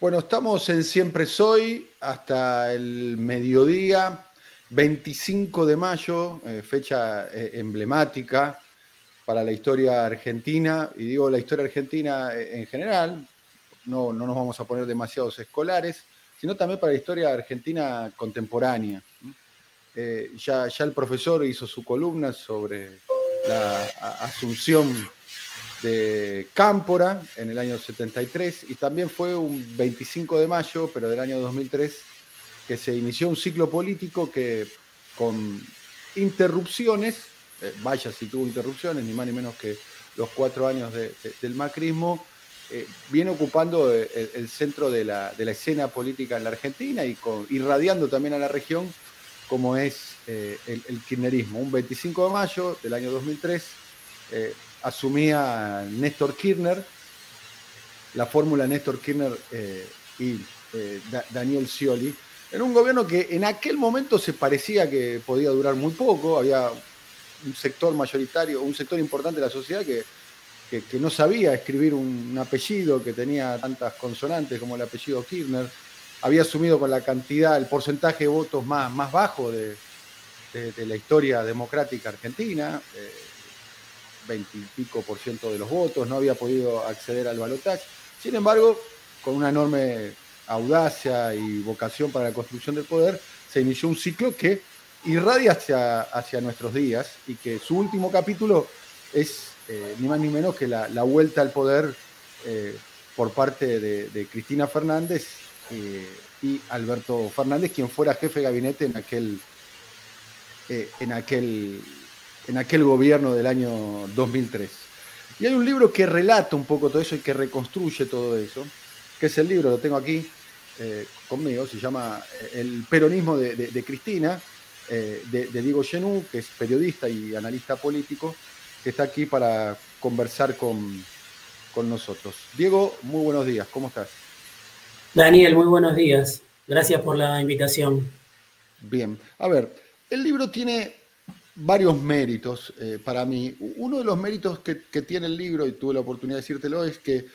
Bueno, estamos en Siempre Soy hasta el mediodía, 25 de mayo, eh, fecha eh, emblemática para la historia argentina, y digo la historia argentina eh, en general, no, no nos vamos a poner demasiados escolares, sino también para la historia argentina contemporánea. ya, ya el profesor hizo su columna sobre la asunción de Cámpora en el año 73 y también fue un 25 de mayo, pero del año 2003, que se inició un ciclo político que con interrupciones, eh, vaya si tuvo interrupciones, ni más ni menos que los cuatro años del macrismo, eh, viene ocupando eh, el, centro de la, escena política en la Argentina y con, irradiando también a la región como es el, el, kirchnerismo. Un 25 de mayo del año 2003 asumía Néstor Kirchner, la fórmula Néstor Kirchner eh, y eh, Daniel Scioli, en un gobierno que en aquel momento se parecía que podía durar muy poco, había un sector mayoritario, un sector importante de la sociedad que, que, no sabía escribir un, apellido que tenía tantas consonantes como el apellido Kirchner, había asumido con la cantidad, el porcentaje de votos más, más bajo de, la historia democrática argentina. Eh, 20 y pico por ciento de los votos, no había podido acceder al balotaje. Sin embargo, con una enorme audacia y vocación para la construcción del poder, se inició un ciclo que irradia hacia, hacia nuestros días y que su último capítulo es eh, ni más ni menos que la, vuelta al poder eh, por parte de, Cristina Fernández eh, y Alberto Fernández, quien fuera jefe de gabinete en aquel, en aquel en aquel gobierno del año 2003. Y hay un libro que relata un poco todo eso y que reconstruye todo eso, que es el libro, lo tengo aquí eh, conmigo, se llama eh, El peronismo de, Cristina, eh, de, Diego Genú, que es periodista y analista político, que está aquí para conversar con, con nosotros. Diego, muy buenos días, ¿cómo estás? Daniel, muy buenos días. Gracias por la invitación. Bien, a ver, el libro tiene varios méritos eh, para mí. Uno de los méritos que, tiene el libro, y tuve la oportunidad de decírtelo, es que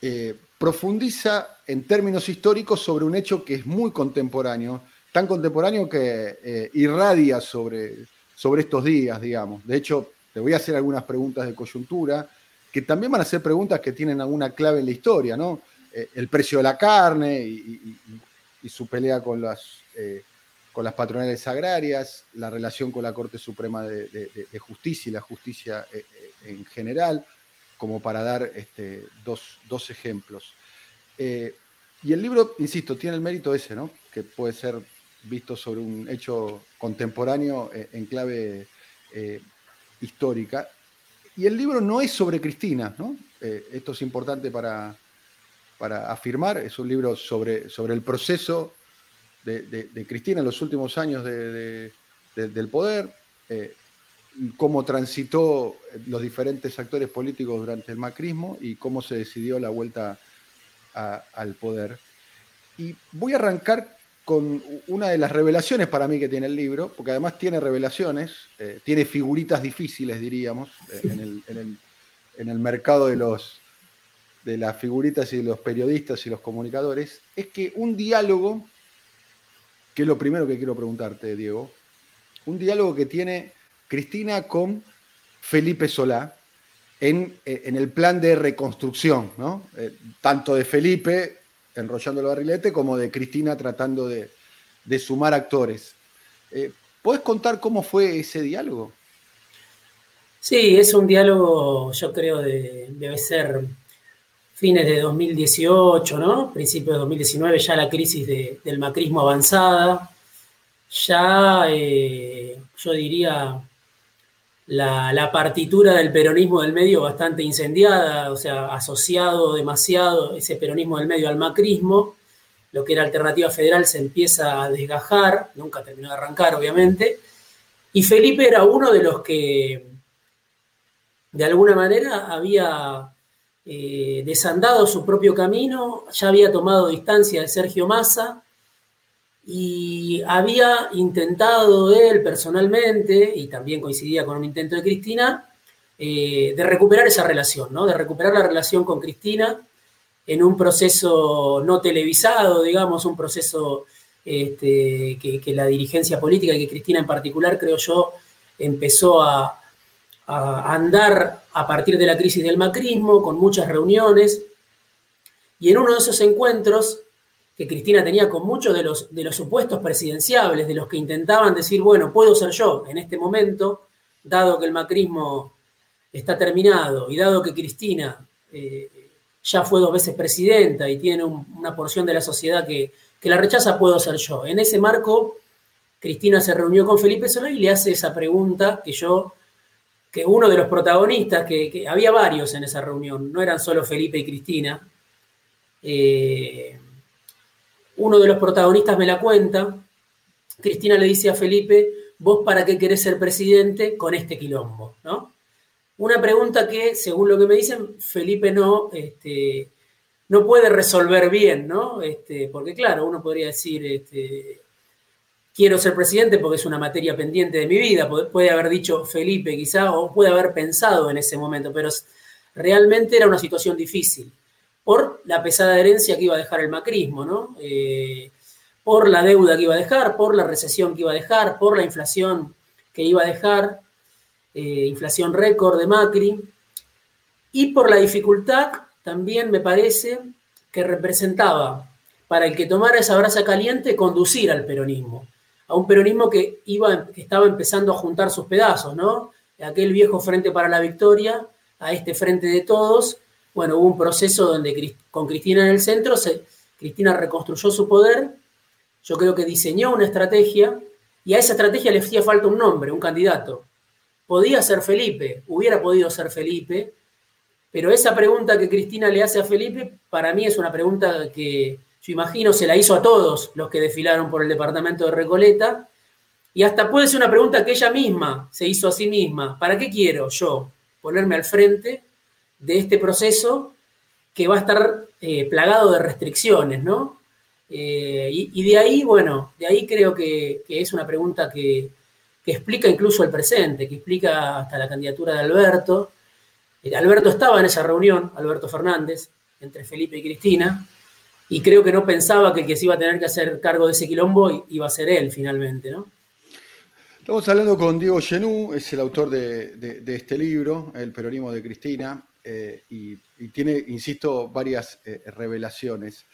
eh, profundiza en términos históricos sobre un hecho que es muy contemporáneo, tan contemporáneo que eh, irradia sobre, sobre estos días, digamos. De hecho, te voy a hacer algunas preguntas de coyuntura, que también van a ser preguntas que tienen alguna clave en la historia, ¿no? el precio de la carne y, y su pelea con las con las patronales agrarias, la relación con la Corte Suprema de, Justicia y la justicia eh, eh, en general, como para dar este, dos, ejemplos. Eh, y el libro, insisto, tiene el mérito ese, ¿no? que puede ser visto sobre un hecho contemporáneo en clave histórica. Y el libro no es sobre Cristina, ¿no? esto es importante para, para afirmar, es un libro sobre, sobre el proceso de, Cristina en los últimos años del poder, eh, cómo transitó los diferentes actores políticos durante el macrismo y cómo se decidió la vuelta al poder. Y voy a arrancar con una de las revelaciones para mí que tiene el libro, porque además tiene revelaciones, eh, tiene figuritas difíciles, diríamos, eh, en, el, en, el, mercado de, los, de las figuritas y de los periodistas y los comunicadores, es que un diálogo que es lo primero que quiero preguntarte, Diego. Un diálogo que tiene Cristina con Felipe Solá en, eh, el plan de reconstrucción, ¿no? Eh, tanto de Felipe enrollando el barrilete como de Cristina tratando de, sumar actores. Eh, ¿Puedes contar cómo fue ese diálogo? Sí, es un diálogo, yo creo, de, debe ser fines de 2018, ¿no? Principios de 2019, ya la crisis del macrismo avanzada, ya eh, yo diría la, partitura del peronismo del medio bastante incendiada, o sea, asociado demasiado ese peronismo del medio al macrismo, lo que era alternativa federal se empieza a desgajar, nunca terminó de arrancar, obviamente, y Felipe era uno de los que de alguna manera había eh, desandado su propio camino, ya había tomado distancia de Sergio Massa y había intentado él personalmente, y también coincidía con un intento de Cristina, eh, de recuperar esa relación, ¿no? de recuperar la relación con Cristina, en un proceso no televisado, digamos, un proceso este, que, la dirigencia política y que Cristina en particular, creo yo, empezó a, andar a partir de la crisis del macrismo, con muchas reuniones. Y en uno de esos encuentros que Cristina tenía con muchos de los, de los supuestos presidenciables, de los que intentaban decir, bueno, puedo ser yo en este momento, dado que el macrismo está terminado y dado que Cristina eh, ya fue dos veces presidenta y tiene una porción de la sociedad que, la rechaza, puedo ser yo. En ese marco, Cristina se reunió con Felipe Solá y le hace esa pregunta que yo, que uno de los protagonistas, que, había varios en esa reunión, no eran solo Felipe y Cristina, eh, uno de los protagonistas me la cuenta, Cristina le dice a Felipe, vos para qué querés ser presidente con este quilombo, ¿no? Una pregunta que, según lo que me dicen, Felipe no, este, no puede resolver bien, ¿no? Este, porque claro, uno podría decir, este, quiero ser presidente porque es una materia pendiente de mi vida, puede, haber dicho Felipe quizá, o puede haber pensado en ese momento, pero realmente era una situación difícil por la pesada herencia que iba a dejar el macrismo, ¿no? Eh, por la deuda que iba a dejar, por la recesión que iba a dejar, por la inflación que iba a dejar. Eh, inflación récord de Macri, y por la dificultad también me parece que representaba para el que tomara esa brasa caliente conducir al peronismo, a un peronismo que, iba, que estaba empezando a juntar sus pedazos, ¿no? Aquel viejo Frente para la Victoria, a este Frente de Todos, bueno, hubo un proceso donde con Cristina en el centro, se, Cristina reconstruyó su poder, yo creo que diseñó una estrategia, y a esa estrategia le hacía falta un nombre, un candidato. Podía ser Felipe, hubiera podido ser Felipe, pero esa pregunta que Cristina le hace a Felipe, para mí es una pregunta que imagino se la hizo a todos los que desfilaron por el departamento de Recoleta, y hasta puede ser una pregunta que ella misma se hizo a sí misma. ¿Para qué quiero yo ponerme al frente de este proceso que va a estar eh, plagado de restricciones, ¿no? Eh, y, de ahí, bueno, de ahí creo que es una pregunta que, que explica incluso el presente, que explica hasta la candidatura de Alberto. Eh, Alberto estaba en esa reunión, Alberto Fernández, entre Felipe y Cristina, y creo que no pensaba que el que se iba a tener que hacer cargo de ese quilombo iba a ser él finalmente, ¿no? Estamos hablando con Diego Genú, es el autor de, este libro, El peronismo de Cristina, eh, y, tiene, insisto, varias eh, revelaciones.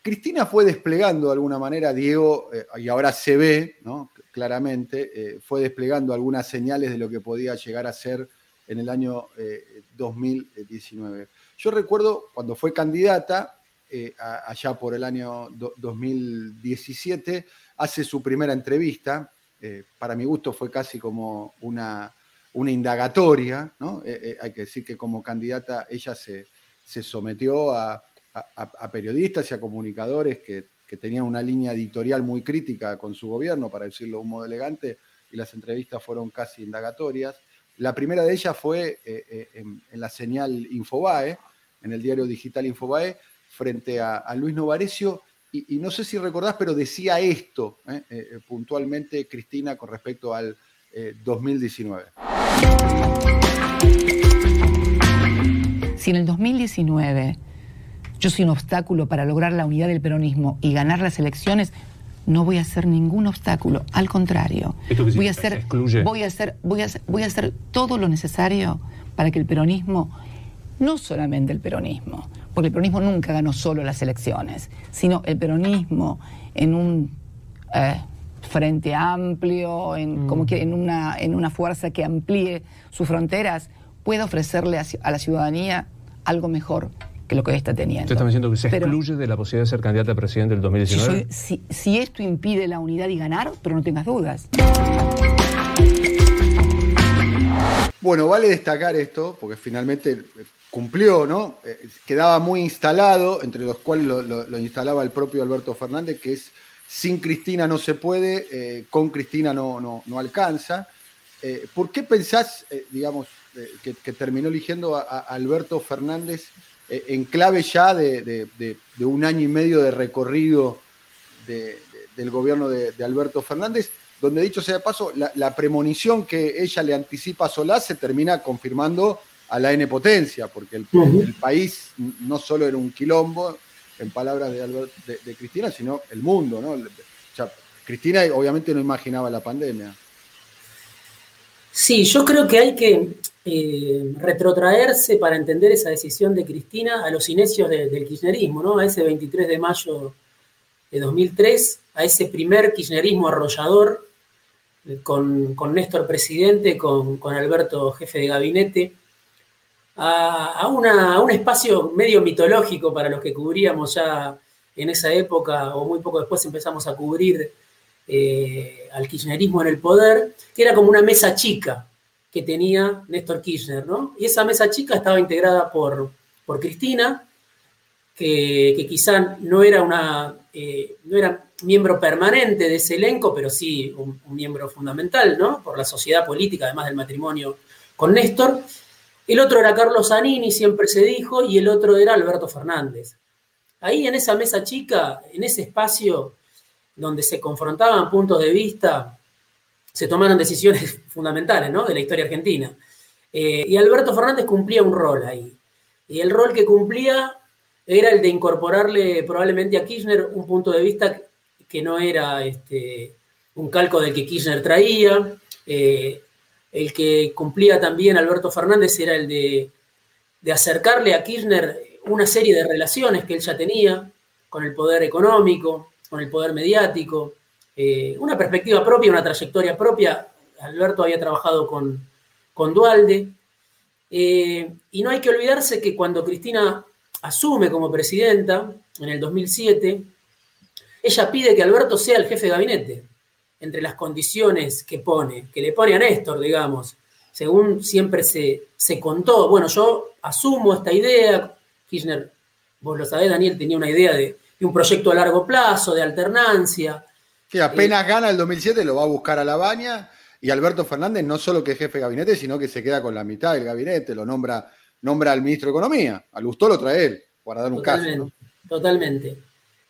Cristina fue desplegando de alguna manera, Diego, y ahora se ve, ¿no? claramente, eh, fue desplegando algunas señales de lo que podía llegar a ser en el año 2019. Eh, Yo recuerdo cuando fue candidata, eh, allá por el año 2017, hace su primera entrevista, para mi gusto fue casi como una, una indagatoria, ¿no? hay que decir que como candidata ella se, sometió a, periodistas y a comunicadores que que tenía una línea editorial muy crítica con su gobierno, para decirlo de un modo elegante, y las entrevistas fueron casi indagatorias. La primera de ellas fue eh, eh, en, la señal Infobae, en el diario digital Infobae, frente a, Luis Novarecio, y, no sé si recordás, pero decía esto eh, puntualmente Cristina con respecto al 2019. Si en el 2019 yo soy un obstáculo para lograr la unidad del peronismo y ganar las elecciones, no voy a hacer ningún obstáculo, al contrario. Voy a, hacer, voy, a hacer, voy, a voy a hacer todo lo necesario para que el peronismo, no solamente el peronismo, porque el peronismo nunca ganó solo las elecciones, sino el peronismo en un eh, frente amplio, en, mm. como que en, una, en una fuerza que amplíe sus fronteras, pueda ofrecerle a la ciudadanía algo mejor lo que está teniendo. ¿Usted está diciendo que se excluye de la posibilidad de ser candidata a presidente del 2019? Si, esto impide la unidad y ganar, pero no tengas dudas. Bueno, vale destacar esto, porque finalmente cumplió, ¿no? Eh, quedaba muy instalado, entre los cuales lo, instalaba el propio Alberto Fernández, que es sin Cristina no se puede, eh, con Cristina no, no, alcanza. Eh, ¿Por qué pensás, digamos, que, terminó eligiendo a Alberto Fernández eh, en clave ya de, un año y medio de recorrido del gobierno de, Alberto Fernández, donde dicho sea de paso, la, premonición que ella le anticipa a Solá se termina confirmando a la N potencia, porque el, país no solo era un quilombo, en palabras de, de, Cristina, sino el mundo, ¿no? Cristina obviamente no imaginaba la pandemia. Sí, yo creo que hay que eh, retrotraerse para entender esa decisión de Cristina a los inicios del kirchnerismo, ¿no? A ese 23 de mayo de 2003, a ese primer kirchnerismo arrollador eh, con, Néstor presidente, con, Alberto jefe de gabinete, a, un espacio medio mitológico para los que cubríamos ya en esa época, o muy poco después empezamos a cubrir eh, al kirchnerismo en el poder, que era como una mesa chica que tenía Néstor Kirchner, ¿no? Y esa mesa chica estaba integrada por, por Cristina, que, quizá no era, una, eh, no era miembro permanente de ese elenco, pero sí un, miembro fundamental, ¿no? Por la sociedad política, además del matrimonio con Néstor. El otro era Carlos Zanini, siempre se dijo, y el otro era Alberto Fernández. Ahí en esa mesa chica, en ese espacio, donde se confrontaban puntos de vista, se tomaron decisiones fundamentales ¿no? de la historia argentina. Eh, y Alberto Fernández cumplía un rol ahí. Y el rol que cumplía era el de incorporarle probablemente a Kirchner un punto de vista que no era este, un calco del que Kirchner traía. Eh, el que cumplía también Alberto Fernández era el de, de acercarle a Kirchner una serie de relaciones que él ya tenía con el poder económico, con el poder mediático, eh, una perspectiva propia, una trayectoria propia. Alberto había trabajado con, con Dualde. Eh, y no hay que olvidarse que cuando Cristina asume como presidenta en el 2007, ella pide que Alberto sea el jefe de gabinete, entre las condiciones que pone, que le pone a Néstor, digamos, según siempre se, se contó. Bueno, yo asumo esta idea, Kirchner, vos lo sabés, Daniel, tenía una idea de, un proyecto a largo plazo, de alternancia. Que apenas gana el 2007 lo va a buscar a la baña y Alberto Fernández no solo que es jefe de gabinete, sino que se queda con la mitad del gabinete, lo nombra, nombra al ministro de Economía. Al Lustó lo trae él, para dar un caso. Totalmente.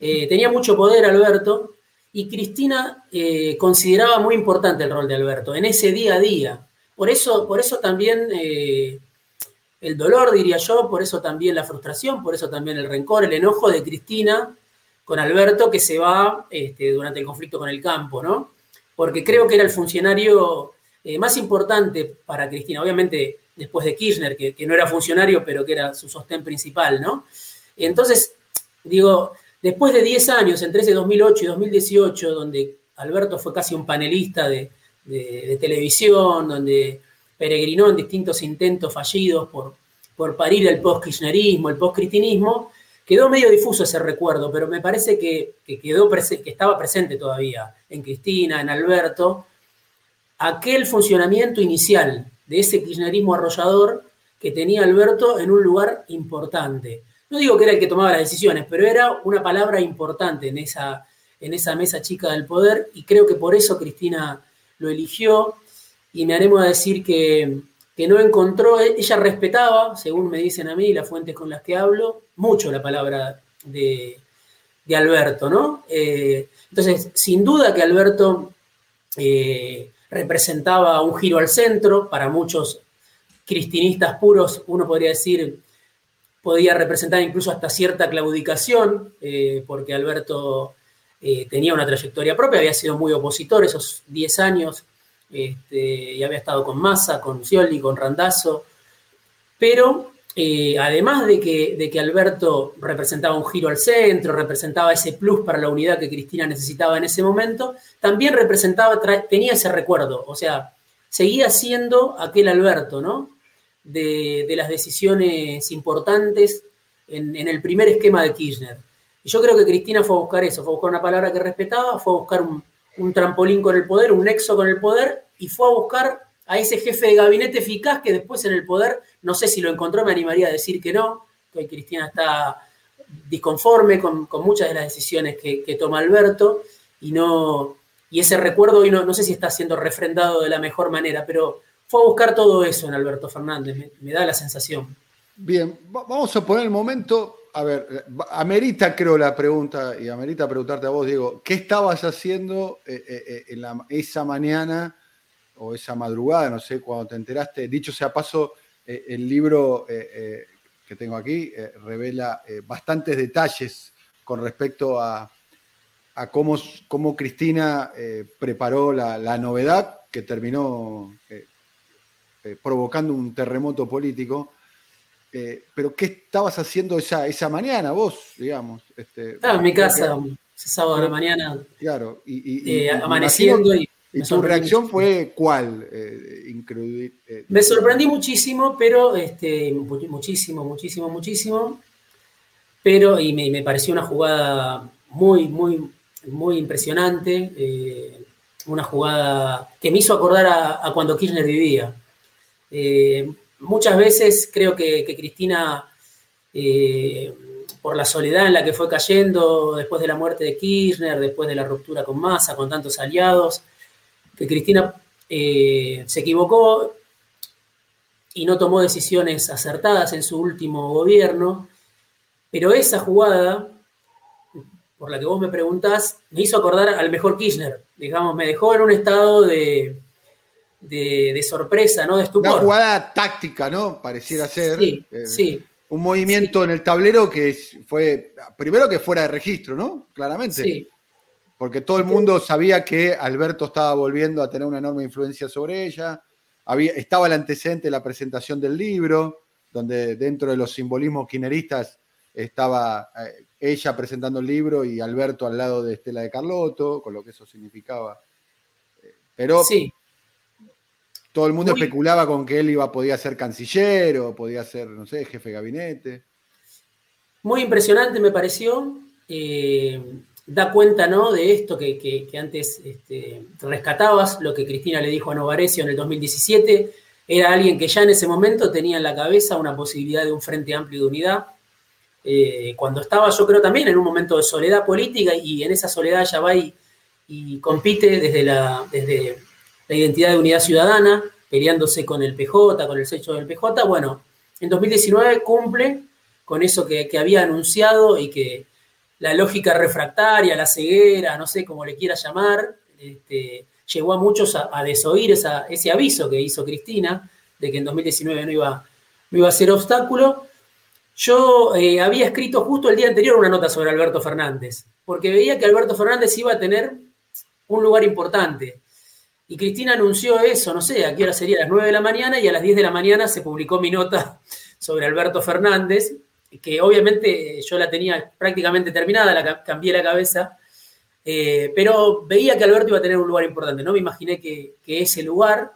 Eh, tenía mucho poder Alberto y Cristina eh, consideraba muy importante el rol de Alberto en ese día a día. Por eso, por eso también el dolor, diría yo, por eso también la frustración, por eso también el rencor, el enojo de Cristina con Alberto que se va este, durante el conflicto con el campo, ¿no? Porque creo que era el funcionario eh, más importante para Cristina, obviamente después de Kirchner, que, no era funcionario, pero que era su sostén principal, ¿no? Entonces, digo, después de 10 años, entre ese 2008 y 2018, donde Alberto fue casi un panelista de, televisión, donde peregrinó en distintos intentos fallidos por, por parir el post-kirchnerismo, el post-cristinismo, Quedó medio difuso ese recuerdo, pero me parece que, quedó que estaba presente todavía en Cristina, en Alberto, aquel funcionamiento inicial de ese kirchnerismo arrollador que tenía Alberto en un lugar importante. No digo que era el que tomaba las decisiones, pero era una palabra importante en esa, en esa mesa chica del poder y creo que por eso Cristina lo eligió y me haremos a decir que, que no encontró, ella respetaba, según me dicen a mí las fuentes con las que hablo, mucho la palabra de, Alberto, ¿no? Eh, entonces, sin duda que Alberto eh, representaba un giro al centro, para muchos cristinistas puros, uno podría decir, podía representar incluso hasta cierta claudicación, eh, porque Alberto tenía una trayectoria propia, había sido muy opositor esos 10 años este, y había estado con Massa, con Scioli, con Randazzo, pero eh, además de que, de que, Alberto representaba un giro al centro, representaba ese plus para la unidad que Cristina necesitaba en ese momento, también representaba, tenía ese recuerdo, o sea, seguía siendo aquel Alberto, ¿no? De, las decisiones importantes en, el primer esquema de Kirchner. Y yo creo que Cristina fue a buscar eso, fue a buscar una palabra que respetaba, fue a buscar un, un trampolín con el poder, un nexo con el poder, y fue a buscar a ese jefe de gabinete eficaz que después en el poder, no sé si lo encontró, me animaría a decir que no, que hoy Cristina está disconforme con, muchas de las decisiones que, toma Alberto, y no y ese recuerdo hoy no, no, sé si está siendo refrendado de la mejor manera, pero fue a buscar todo eso en Alberto Fernández, me, da la sensación. Bien, vamos a poner el momento a ver, amerita creo la pregunta y amerita preguntarte a vos, Diego, ¿qué estabas haciendo eh, eh, eh, esa mañana o esa madrugada, no sé, cuando te enteraste? Dicho sea paso, el libro que tengo aquí revela bastantes detalles con respecto a, cómo, cómo, Cristina preparó la, novedad que terminó provocando un terremoto político. pero ¿qué estabas haciendo esa, esa mañana vos, digamos? Este, en mi casa, sábado de la mañana. Claro, y, amaneciendo y ¿Y tu reacción fue cuál? Eh, eh, me sorprendí muchísimo, pero este, muchísimo, muchísimo, muchísimo. Pero, y me, pareció una jugada muy, muy, muy impresionante. Eh, una jugada que me hizo acordar a, cuando Kirchner vivía. muchas veces creo que, que Cristina, por la soledad en la que fue cayendo después de la muerte de Kirchner, después de la ruptura con Massa, con tantos aliados, que Cristina eh, se equivocó y no tomó decisiones acertadas en su último gobierno, pero esa jugada, por la que vos me preguntás, me hizo acordar al mejor Kirchner, digamos, me dejó en un estado de, de, sorpresa, ¿no? De estupor. Una jugada táctica, ¿no? Pareciera ser. Sí, eh, sí. Un movimiento en el tablero que fue, primero que fuera de registro, ¿no? Claramente. Sí, porque todo el mundo sabía que Alberto estaba volviendo a tener una enorme influencia sobre ella. Había, estaba el antecedente de la presentación del libro, donde dentro de los simbolismos quineristas estaba eh, ella presentando el libro y Alberto al lado de Estela de Carlotto, con lo que eso significaba. Eh, pero sí. todo el mundo especulaba con que él iba, podía ser canciller o podía ser, no sé, jefe de gabinete. Muy impresionante me pareció. Eh, da cuenta ¿no? de esto que, antes este, rescatabas, lo que Cristina le dijo a Novarecio en el 2017, era alguien que ya en ese momento tenía en la cabeza una posibilidad de un frente amplio de unidad. Eh, cuando estaba yo creo también en un momento de soledad política y en esa soledad ya va y, compite desde la, desde la identidad de unidad ciudadana, peleándose con el PJ, con el sello del PJ, bueno, en 2019 cumple con eso que había anunciado y que, la lógica refractaria, la ceguera, no sé cómo le quiera llamar, este, llevó a muchos a, desoír ese aviso que hizo Cristina de que en 2019 no iba, no iba a ser obstáculo. Yo eh, había escrito justo el día anterior una nota sobre Alberto Fernández, porque veía que Alberto Fernández iba a tener un lugar importante. Y Cristina anunció eso, no sé, a qué hora sería, a las 9 de la mañana, y a las 10 de la mañana se publicó mi nota sobre Alberto Fernández, que obviamente yo la tenía prácticamente terminada, la cambié la cabeza, eh, pero veía que Alberto iba a tener un lugar importante, ¿no? Me imaginé que, ese lugar,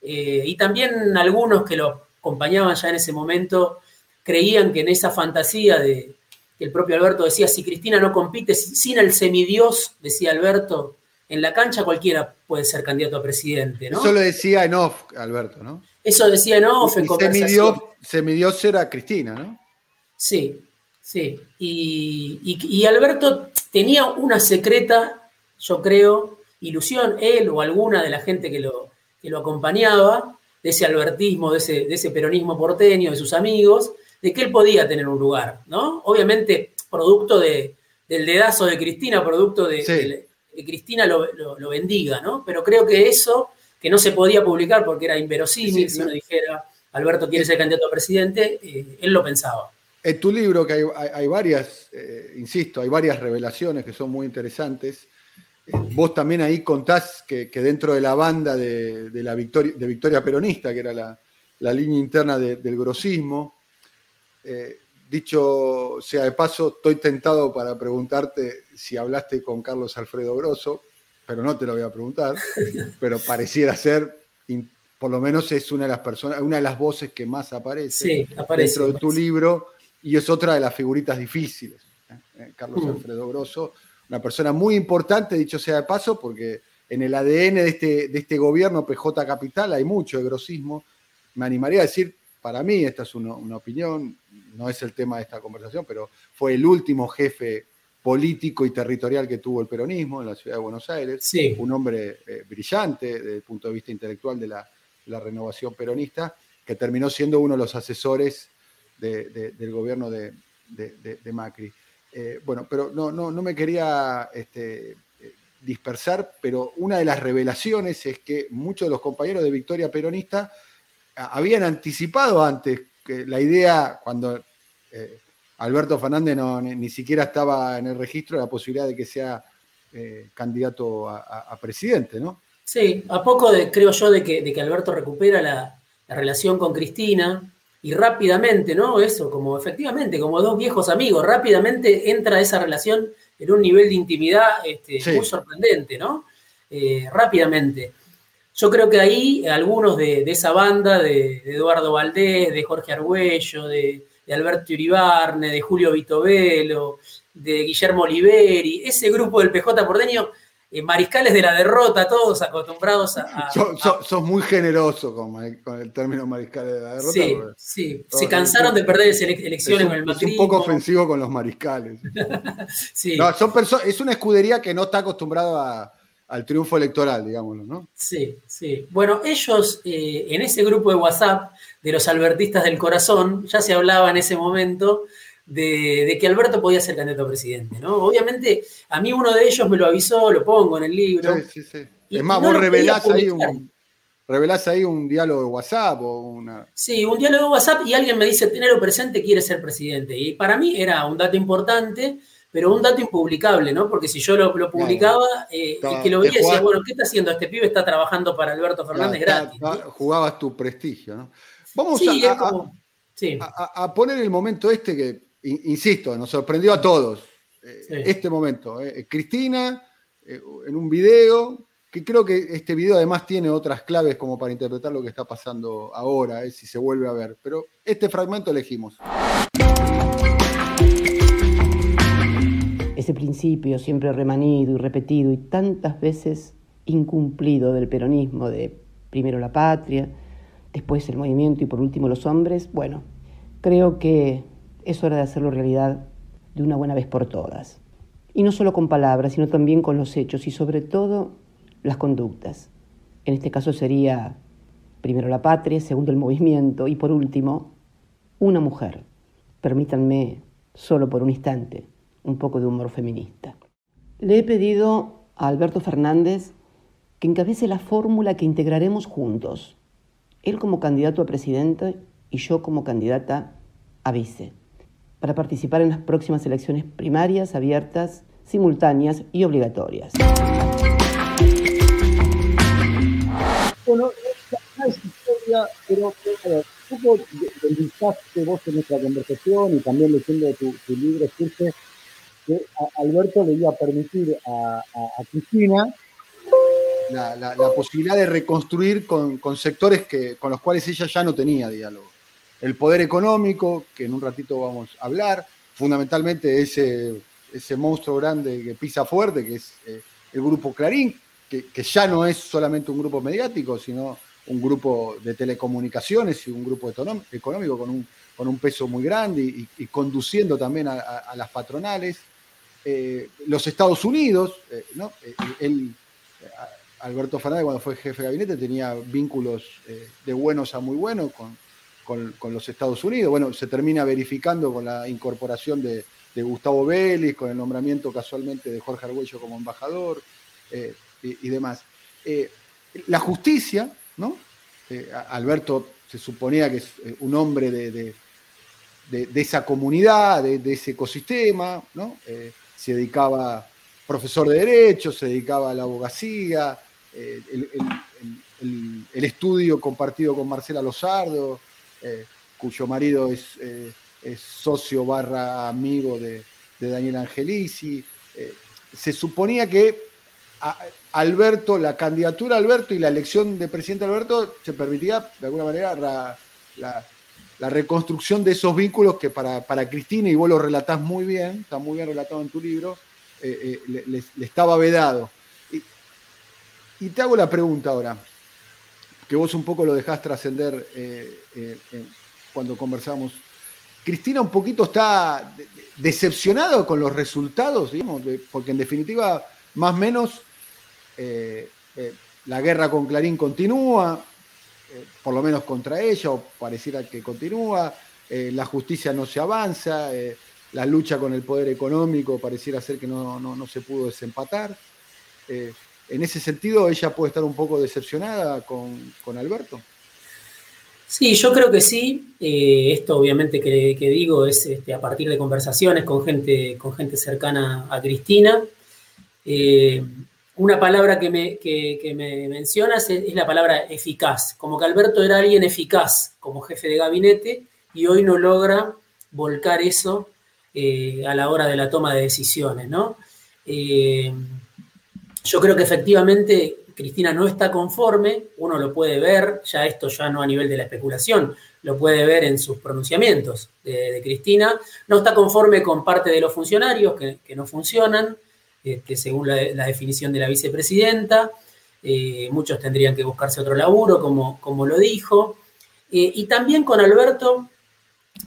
eh, y también algunos que lo acompañaban ya en ese momento, creían que en esa fantasía de que el propio Alberto decía, si Cristina no compite sin el semidios, decía Alberto, en la cancha cualquiera puede ser candidato a presidente, ¿no? Eso lo decía en off, Alberto, ¿no? Eso decía en off, en conversación. Semidios era Cristina, ¿no? Sí, sí. Y, Alberto tenía una secreta, yo creo, ilusión, él o alguna de la gente que lo, lo acompañaba, de ese albertismo, de ese, peronismo porteño, de sus amigos, de que él podía tener un lugar, ¿no? Obviamente, producto de, del dedazo de Cristina, producto de, que Cristina lo, bendiga, ¿no? Pero creo que eso, que no se podía publicar porque era inverosímil, si uno dijera, Alberto quiere ser candidato a presidente, eh, él lo pensaba. En tu libro, que hay, varias, eh, insisto, hay varias revelaciones que son muy interesantes. Eh, vos también ahí contás que, dentro de la banda de, la victoria, de Victoria Peronista, que era la, línea interna del grosismo, eh, dicho sea de paso, estoy tentado para preguntarte si hablaste con Carlos Alfredo Grosso, pero no te lo voy a preguntar, pero pareciera ser, por lo menos es una de las personas, una de las voces que más aparece, aparece dentro de tu libro y es otra de las figuritas difíciles. ¿eh? Eh, Carlos mm. Alfredo Grosso, una persona muy importante, dicho sea de paso, porque en el ADN de este, de este gobierno PJ Capital hay mucho de grosismo. Me animaría a decir, para mí, esta es una, opinión, no es el tema de esta conversación, pero fue el último jefe político y territorial que tuvo el peronismo en la ciudad de Buenos Aires, un hombre eh, brillante desde el punto de vista intelectual de la, la, renovación peronista, que terminó siendo uno de los asesores del gobierno de, Macri. Eh, bueno, pero no, no, no me quería este, dispersar, pero una de las revelaciones es que muchos de los compañeros de Victoria Peronista habían anticipado antes que la idea, cuando eh, Alberto Fernández no, ni, siquiera estaba en el registro, la posibilidad de que sea eh, candidato a, presidente, ¿no? Sí, a poco de, creo yo de que, de que Alberto recupera la relación con Cristina, y rápidamente, ¿no? Eso, como efectivamente, como dos viejos amigos, rápidamente entra esa relación en un nivel de intimidad este, muy sorprendente, ¿no? Eh, rápidamente. Yo creo que ahí algunos de, esa banda, de, Eduardo Valdés, de Jorge Argüello, de, Alberto Uribarne, de Julio Vitovelo, de Guillermo Oliveri, ese grupo del PJ porteño, eh, mariscales de la derrota, todos acostumbrados a... sos, muy generoso con, el término mariscales de la derrota. Sí, sí. Se cansaron de perder elecciones con el macrismo. Es un poco ofensivo con los mariscales. sí. son es una escudería que no está acostumbrada al triunfo electoral, digámoslo, ¿no? Sí, sí. Bueno, ellos eh, en ese grupo de WhatsApp de los albertistas del corazón, ya se hablaba en ese momento de, que Alberto podía ser candidato a presidente, ¿no? Obviamente, a mí uno de ellos me lo avisó, lo pongo en el libro. Sí, sí, sí. Es más, vos revelás ahí, un, revelás ahí un diálogo de WhatsApp o una... Sí, un diálogo de WhatsApp y alguien me dice, tenerlo presente, quiere ser presidente. Y para mí era un dato importante, pero un dato impublicable, ¿no? Porque si yo lo, publicaba eh, y que lo veía, decía, bueno, ¿qué está haciendo? Este pibe está trabajando para Alberto Fernández gratis. Jugabas tu prestigio, ¿no? Vamos a, a, poner el momento este que insisto, nos sorprendió a todos eh, este momento. Eh. Cristina, eh, en un video, que creo que este video además tiene otras claves como para interpretar lo que está pasando ahora, si se vuelve a ver. Pero este fragmento elegimos. Ese principio siempre remanido y repetido y tantas veces incumplido del peronismo de primero la patria, después el movimiento y por último los hombres, bueno, creo que es hora de hacerlo realidad de una buena vez por todas. Y no solo con palabras, sino también con los hechos y sobre todo las conductas. En este caso sería primero la patria, segundo el movimiento y por último una mujer. Permítanme, solo por un instante, un poco de humor feminista. Le he pedido a Alberto Fernández que encabece la fórmula que integraremos juntos. Él como candidato a presidente y yo como candidata a vice para participar en las próximas elecciones primarias, abiertas, simultáneas y obligatorias. Bueno, es historia, pero un poco deslizaste vos en nuestra conversación y también leyendo tu, tu libro, surge que Alberto le iba a permitir a, Cristina la, la, posibilidad de reconstruir con, con sectores que, con los cuales ella ya no tenía diálogo el poder económico, que en un ratito vamos a hablar, fundamentalmente ese, ese monstruo grande que pisa fuerte, que es eh, el grupo Clarín, que, ya no es solamente un grupo mediático, sino un grupo de telecomunicaciones y un grupo económico con un, con un peso muy grande y, conduciendo también a, las patronales. Eh, los Estados Unidos, eh, ¿no? Alberto Fernández cuando fue jefe de gabinete tenía vínculos de buenos a muy buenos con, con, los Estados Unidos. Bueno, se termina verificando con la incorporación de, Gustavo Vélez, con el nombramiento casualmente de Jorge Argüello como embajador eh, y, demás. Eh, la justicia, ¿no? Eh, Alberto se suponía que es un hombre de, esa comunidad, de, ese ecosistema, ¿no? se dedicaba, profesor de Derecho, se dedicaba a la abogacía, el, el, estudio compartido con Marcela Lozardo, eh, cuyo marido eh, es, socio barra amigo de, Daniel Angelici. Eh, se suponía que Alberto, la candidatura a Alberto y la elección de presidente Alberto se permitía de alguna manera la, reconstrucción de esos vínculos que para, Cristina, y vos lo relatás muy bien, está muy bien relatado en tu libro, le, estaba vedado. y te hago la pregunta ahora que vos un poco lo dejás trascender eh, eh, cuando conversamos. Cristina un poquito está decepcionada con los resultados, porque en definitiva, más o menos, eh, la guerra con Clarín continúa, por lo menos contra ella, o pareciera que continúa, la justicia no se avanza, la lucha con el poder económico pareciera ser que no, no se pudo desempatar en ese sentido ella puede estar un poco decepcionada con, Alberto. Sí, yo creo que sí. Eh, esto obviamente que, digo es este, a partir de conversaciones con gente, con gente cercana a Cristina. Eh, una palabra que me, me mencionas es, la palabra eficaz, como que Alberto era alguien eficaz como jefe de gabinete y hoy no logra volcar eso eh, a la hora de la toma de decisiones, ¿no? Yo creo que efectivamente Cristina no está conforme, uno lo puede ver, ya esto ya no a nivel de la especulación, lo puede ver en sus pronunciamientos de, Cristina, no está conforme con parte de los funcionarios que, no funcionan, este, según la, definición de la vicepresidenta, eh, muchos tendrían que buscarse otro laburo, como, como lo dijo, eh, y también con Alberto,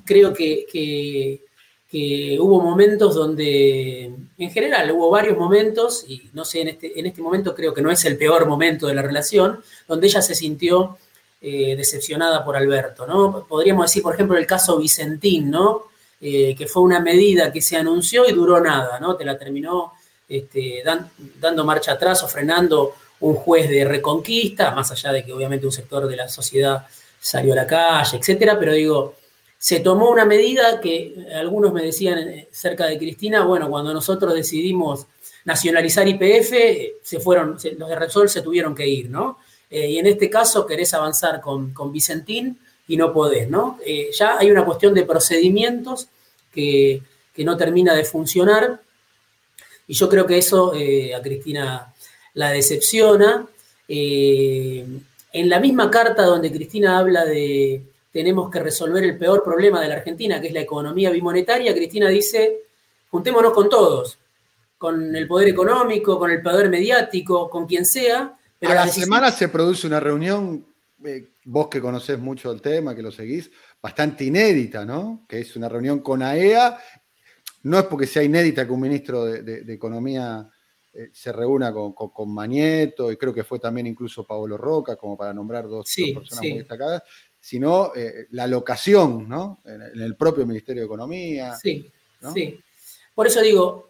creo que que hubo momentos donde, en general, hubo varios momentos, y no sé, en este, en este momento creo que no es el peor momento de la relación, donde ella se sintió eh, decepcionada por Alberto, ¿no? Podríamos decir, por ejemplo, el caso Vicentín, ¿no? Eh, que fue una medida que se anunció y duró nada, ¿no? Te la terminó este, dando marcha atrás o frenando un juez de reconquista, más allá de que obviamente un sector de la sociedad salió a la calle, etcétera, pero digo, se tomó una medida que algunos me decían eh, cerca de Cristina, bueno, cuando nosotros decidimos nacionalizar IPF, se fueron, los de Repsol se tuvieron que ir, ¿no? Eh, y en este caso querés avanzar con, Vicentín y no podés, ¿no? Eh, ya hay una cuestión de procedimientos que, no termina de funcionar y yo creo que eso a Cristina la decepciona. en la misma carta donde Cristina habla de, tenemos que resolver el peor problema de la Argentina, que es la economía bimonetaria, Cristina dice, juntémonos con todos, con el poder económico, con el poder mediático, con quien sea. Pero a la semana se produce una reunión, eh, vos que conocés mucho el tema, que lo seguís, bastante inédita, ¿no? Que es una reunión con AEA. No es porque sea inédita que un ministro de, Economía eh, se reúna con, con, Mañeto, y creo que fue también incluso Pablo Roca, como para nombrar dos, personas muy destacadas, sino eh, la locación, ¿no? En, el propio Ministerio de Economía. Sí, sí. Por eso digo,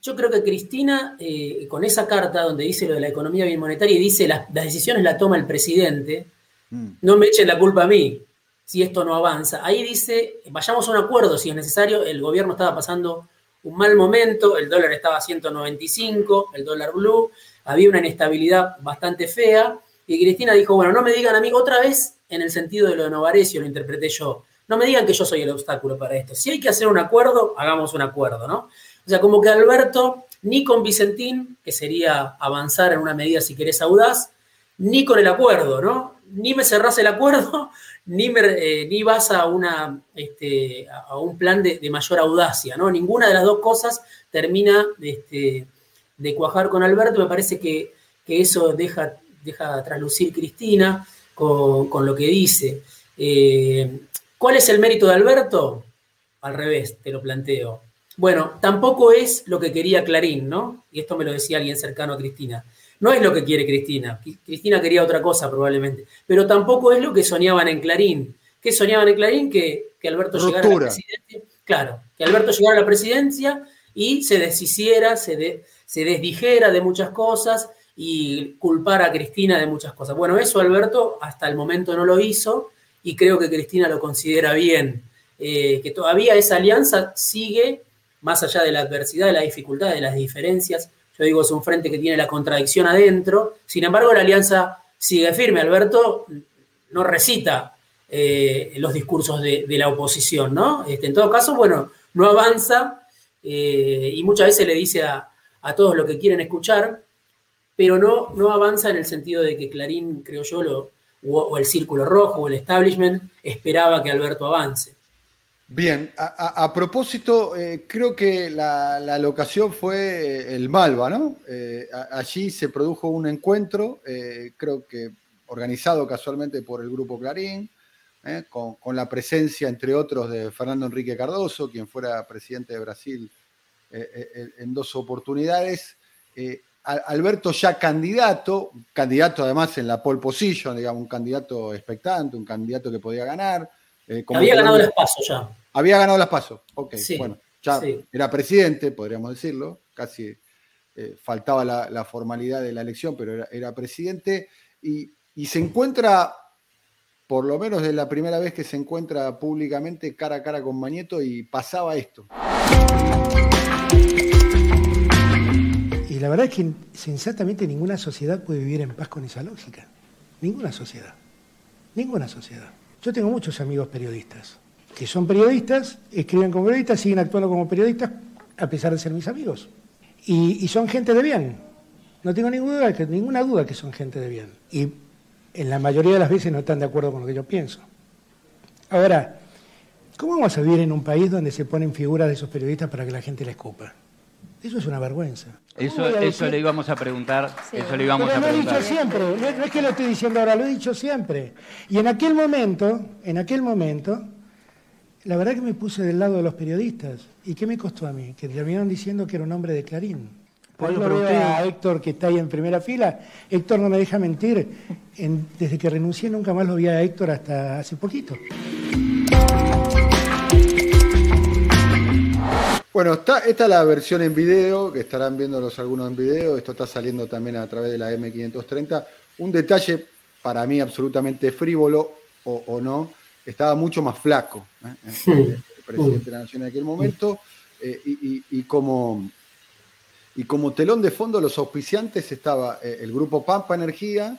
yo creo que Cristina, eh, con esa carta donde dice lo de la economía monetaria y dice las, las decisiones las toma el presidente, mm. no me echen la culpa a mí si esto no avanza. Ahí dice, vayamos a un acuerdo si es necesario, el gobierno estaba pasando un mal momento, el dólar estaba a 195, el dólar blue, había una inestabilidad bastante fea, y Cristina dijo, bueno, no me digan a mí otra vez en el sentido de lo de Novarecio, lo interpreté yo. No me digan que yo soy el obstáculo para esto. Si hay que hacer un acuerdo, hagamos un acuerdo, ¿no? O sea, como que Alberto, ni con Vicentín, que sería avanzar en una medida, si querés, audaz, ni con el acuerdo, ¿no? Ni me cerrás el acuerdo, ni, eh, ni vas a, una, este, a un plan de, mayor audacia, ¿no? Ninguna de las dos cosas termina este, de cuajar con Alberto. Me parece que, que eso deja, deja traslucir Cristina con, lo que dice. Eh, ¿Cuál es el mérito de Alberto? Al revés, te lo planteo. Bueno, tampoco es lo que quería Clarín, ¿no? Y esto me lo decía alguien cercano a Cristina. No es lo que quiere Cristina. Cristina quería otra cosa probablemente. Pero tampoco es lo que soñaban en Clarín. ¿Qué soñaban en Clarín? Que, Alberto llegara a la presidencia. Claro, que Alberto llegara a la presidencia y se deshiciera, se, se desdijera de muchas cosas y culpar a Cristina de muchas cosas. Bueno, eso Alberto hasta el momento no lo hizo y creo que Cristina lo considera bien, eh, que todavía esa alianza sigue más allá de la adversidad, de la dificultad, de las diferencias. Yo digo, es un frente que tiene la contradicción adentro, sin embargo la alianza sigue firme. Alberto no recita eh, los discursos de, la oposición, ¿no? Este, en todo caso, bueno, no avanza eh, y muchas veces le dice a, a todos lo que quieren escuchar, pero no, no avanza en el sentido de que Clarín, creo yo, lo, o, el Círculo Rojo o el establishment esperaba que Alberto avance. Bien, a, propósito, eh, creo que la, locación fue el Malva, ¿no? Eh, allí se produjo un encuentro, eh, creo que organizado casualmente por el Grupo Clarín, con, con, la presencia, entre otros, de Fernando Enrique Cardoso, quien fuera presidente de Brasil en dos oportunidades. Alberto ya candidato, candidato además en la pole position, digamos, un candidato expectante, un candidato que podía ganar. Eh, había ganado las pasos ya. Había ganado las pasos, ok. bueno, ya era presidente, podríamos decirlo, casi eh, faltaba la, formalidad de la elección, pero era, presidente y, se encuentra por lo menos es la primera vez que se encuentra públicamente cara a cara con Mañeto y pasaba esto. La verdad es que sensatamente ninguna sociedad puede vivir en paz con esa lógica. Ninguna sociedad. Ninguna sociedad. Yo tengo muchos amigos periodistas que son periodistas, escriben como periodistas, siguen actuando como periodistas a pesar de ser mis amigos. Y, son gente de bien. No tengo ninguna duda, que, ninguna duda que son gente de bien. Y en la mayoría de las veces no están de acuerdo con lo que yo pienso. Ahora, ¿cómo vamos a vivir en un país donde se ponen figuras de esos periodistas para que la gente les escupa? Eso es una vergüenza. Eso, eso le íbamos a preguntar. Eso le íbamos a lo he dicho siempre, no es que lo estoy diciendo ahora, lo he dicho siempre. Y en aquel momento, en aquel momento, la verdad que me puse del lado de los periodistas. ¿Y qué me costó a mí? Que terminaron diciendo que era un hombre de Clarín. Por lo veo a Héctor que está ahí en primera fila. Héctor no me deja mentir. desde que renuncié nunca más lo vi a Héctor hasta hace poquito. Bueno, está, esta es la versión en video, que estarán viéndolos algunos en video. Esto está saliendo también a través de la M530. Un detalle para mí absolutamente frívolo o, no, estaba mucho más flaco ¿eh? el, presidente de la Nación en aquel momento. Eh, y, como, y como telón de fondo, los auspiciantes estaba eh, el grupo Pampa Energía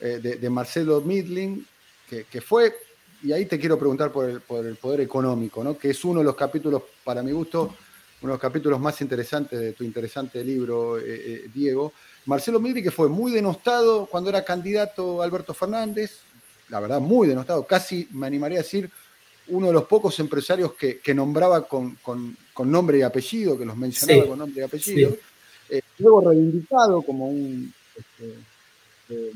de, Marcelo Midling, que, que, fue, y ahí te quiero preguntar por el, por el poder económico, ¿no? que es uno de los capítulos, para mi gusto, uno de los capítulos más interesantes de tu interesante libro, eh, eh, Diego. Marcelo Migri, que fue muy denostado cuando era candidato Alberto Fernández, la verdad, muy denostado, casi me animaría a decir uno de los pocos empresarios que, nombraba con, nombre y apellido, que los mencionaba con nombre y apellido. Eh, luego reivindicado como un este,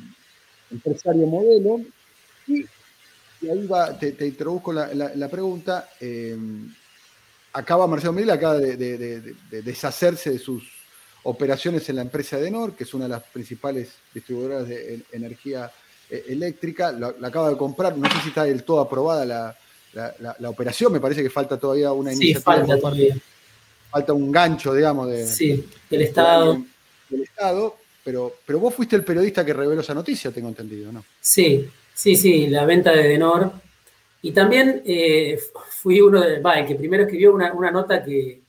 empresario modelo. Y, ahí va, te, introduzco la, pregunta acaba Marcelo Miguel acaba de, deshacerse de sus operaciones en la empresa Edenor, que es una de las principales distribuidoras de energía eh, eléctrica. La, acaba de comprar, no sé si está del todo aprobada la, operación, me parece que falta todavía una sí, Falta, todavía. falta un gancho, digamos, de, sí, del Estado. Del Estado, pero, pero vos fuiste el periodista que reveló esa noticia, tengo entendido, ¿no? Sí, sí, sí, la venta de Edenor y también eh, fui uno de, va, el que primero escribió una, nota que,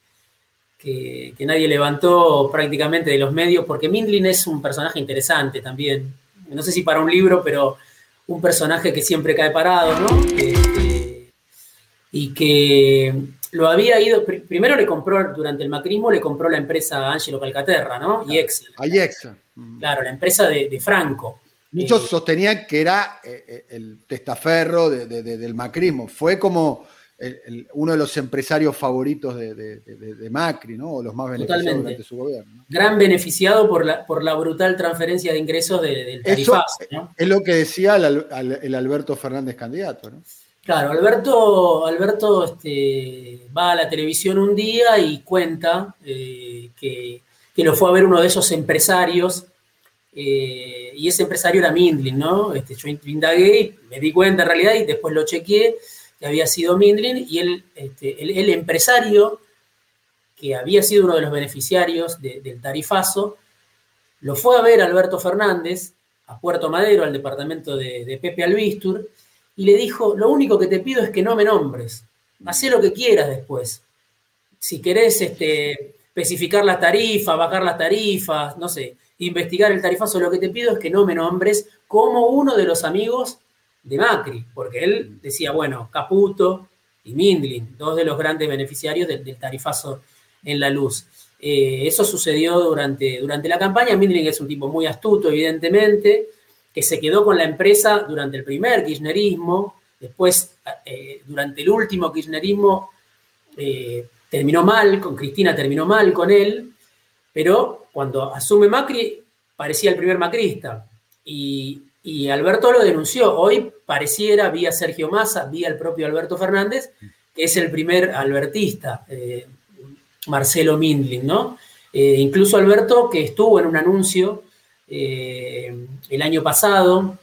que, nadie levantó prácticamente de los medios, porque Mindlin es un personaje interesante también. No sé si para un libro, pero un personaje que siempre cae parado, ¿no? Este, y que lo había ido, primero le compró, durante el macrismo, le compró la empresa Angelo Calcaterra, ¿no? Y Excel. A Excel. Claro, la empresa de Franco. Muchos sostenían que era eh, eh, el testaferro del macrismo. Fue como uno de los empresarios favoritos de, Macri, ¿no? O los más beneficiados durante su gobierno. Gran beneficiado por la, por la brutal transferencia de ingresos del tarifazo. Es lo que decía el, Alberto Fernández candidato, ¿no? Claro, Alberto, Alberto este, va a la televisión un día y cuenta eh, que, que, lo fue a ver uno de esos empresarios eh, y ese empresario era Mindlin, ¿no? Este, yo indagué, me di cuenta en realidad y después lo chequeé, que había sido Mindlin y el, este, el, empresario que había sido uno de los beneficiarios del tarifazo, lo fue a ver Alberto Fernández a Puerto Madero, al departamento de, Pepe Albistur, y le dijo, lo único que te pido es que no me nombres, haz lo que quieras después. Si querés este, especificar la tarifa, bajar las tarifas, no sé, investigar el tarifazo, lo que te pido es que no me nombres como uno de los amigos de Macri, porque él decía, bueno, Caputo y Mindlin, dos de los grandes beneficiarios del, tarifazo en la luz. Eh, eso sucedió durante, durante la campaña. Mindlin es un tipo muy astuto, evidentemente, que se quedó con la empresa durante el primer kirchnerismo, después, eh, durante el último kirchnerismo, eh, terminó mal, con Cristina terminó mal con él, pero cuando asume Macri parecía el primer macrista y, Alberto lo denunció. Hoy pareciera, vía Sergio Massa, vía el propio Alberto Fernández, que es el primer albertista, eh, Marcelo Mindlin, ¿no? Eh, incluso Alberto, que estuvo en un anuncio eh, el año pasado,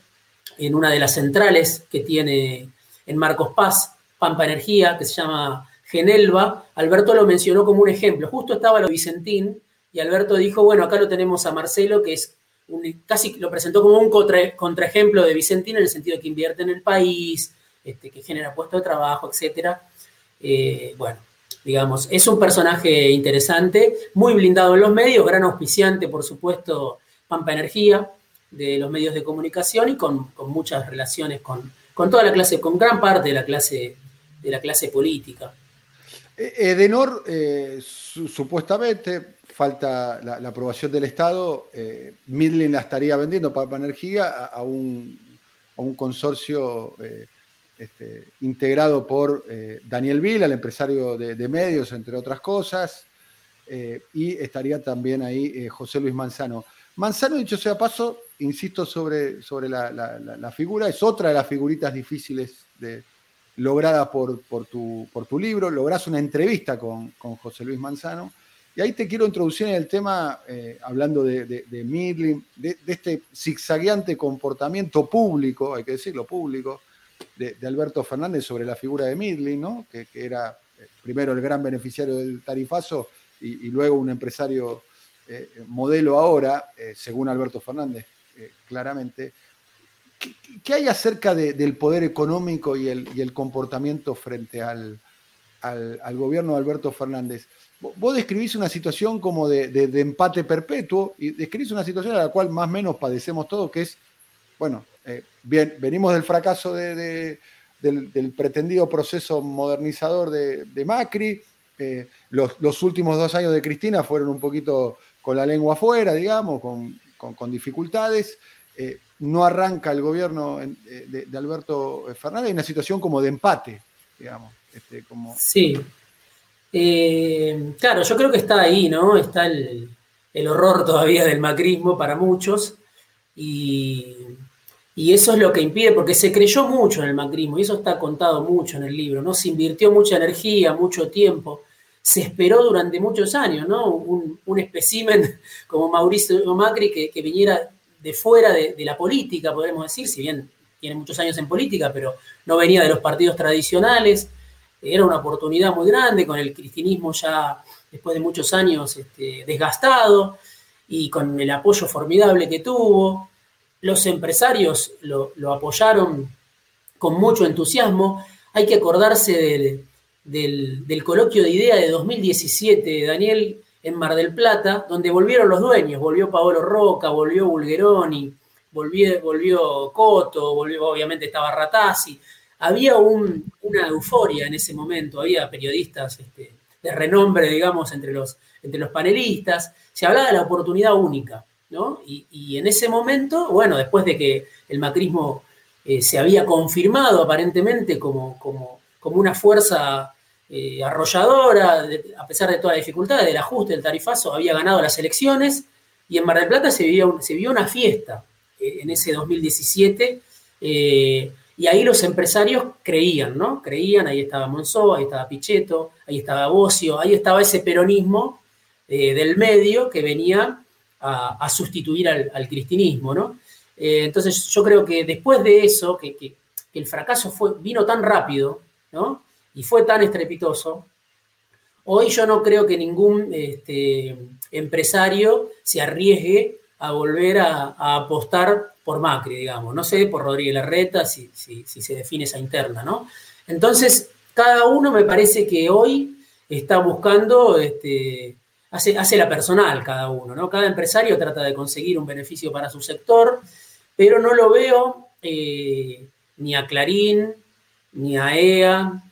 en una de las centrales que tiene en Marcos Paz, Pampa Energía, que se llama Genelva, Alberto lo mencionó como un ejemplo. Justo estaba lo Vicentín, y Alberto dijo, bueno, acá lo tenemos a Marcelo, que es casi lo presentó como un contraejemplo de Vicentín en el sentido que invierte en el país, este, que genera puestos de trabajo, etc. Eh, bueno, digamos, es un personaje interesante, muy blindado en los medios, gran auspiciante, por supuesto, Pampa Energía, de los medios de comunicación y con, muchas relaciones con, toda la clase, con gran parte de la clase, de la clase política. Eh, Edenor, eh, supuestamente, falta la, aprobación del Estado, eh, Midlin la estaría vendiendo Pampa Energía a, un, consorcio este, integrado por Daniel Vila, el empresario de, medios, entre otras cosas, y estaría también ahí José Luis Manzano. Manzano, dicho sea paso, insisto sobre, sobre la, figura, es otra de las figuritas difíciles de, lograda por, por, tu, por tu libro. Lográs una entrevista con, con, José Luis Manzano. Y ahí te quiero introducir en el tema, eh, hablando de, de, de de, este zigzagueante comportamiento público, hay que decirlo, público, de, Alberto Fernández sobre la figura de Midlin, ¿no? que, era eh, primero el gran beneficiario del tarifazo y, luego un empresario eh, modelo ahora, según Alberto Fernández, claramente. ¿Qué, hay acerca del poder económico y el, comportamiento frente al, gobierno de Alberto Fernández? Vos describís una situación como de, empate perpetuo y describís una situación a la cual más o menos padecemos todos, que es, bueno, eh, bien, venimos del fracaso del, pretendido proceso modernizador de, Macri, eh, los, últimos dos años de Cristina fueron un poquito con la lengua afuera, digamos, con dificultades. Eh, no arranca el gobierno de, Alberto Fernández, hay una situación como de empate, digamos. Este, como... Sí. Eh, claro, yo creo que está ahí, ¿no? Está el, horror todavía del macrismo para muchos y, y, eso es lo que impide, porque se creyó mucho en el macrismo y eso está contado mucho en el libro, ¿no? Se invirtió mucha energía, mucho tiempo, se esperó durante muchos años, ¿no? Un, un espécimen como Mauricio Macri que, que viniera de fuera de, la política, podemos decir, si bien tiene muchos años en política, pero no venía de los partidos tradicionales. Era una oportunidad muy grande con el cristianismo ya después de muchos años este, desgastado y con el apoyo formidable que tuvo. Los empresarios lo, apoyaron con mucho entusiasmo. Hay que acordarse del, del, coloquio de idea de 2017, Daniel, en Mar del Plata, donde volvieron los dueños, volvió Paolo Roca, volvió Bulgeroni, volvió, volvió Coto, volvió, obviamente estaba Ratazzi. Había una euforia en ese momento, había periodistas este, de renombre, digamos, entre los, entre los panelistas, se hablaba de la oportunidad única, ¿no? Y, en ese momento, bueno, después de que el macrismo eh, se había confirmado aparentemente como, como, como una fuerza eh, arrolladora, a pesar de toda la dificultad del ajuste del tarifazo, había ganado las elecciones y en Mar del Plata se, se vio una fiesta eh, en ese 2017 eh, y ahí los empresarios creían, ¿no? Creían, ahí estaba Monzó, ahí estaba Pichetto, ahí estaba Bocio, ahí estaba ese peronismo del medio que venía a, sustituir al, cristinismo, ¿no? entonces yo creo que después de eso, que, el fracaso vino tan rápido, ¿no? y fue tan estrepitoso, hoy yo no creo que ningún este, empresario se arriesgue a volver a, apostar por Macri, digamos. No sé, por Rodríguez Larreta, si, si, se define esa interna, ¿no? Entonces, cada uno me parece que hoy está buscando, este, hace, hace la personal cada uno, ¿no? Cada empresario trata de conseguir un beneficio para su sector, pero no lo veo eh, ni a Clarín, ni a EA,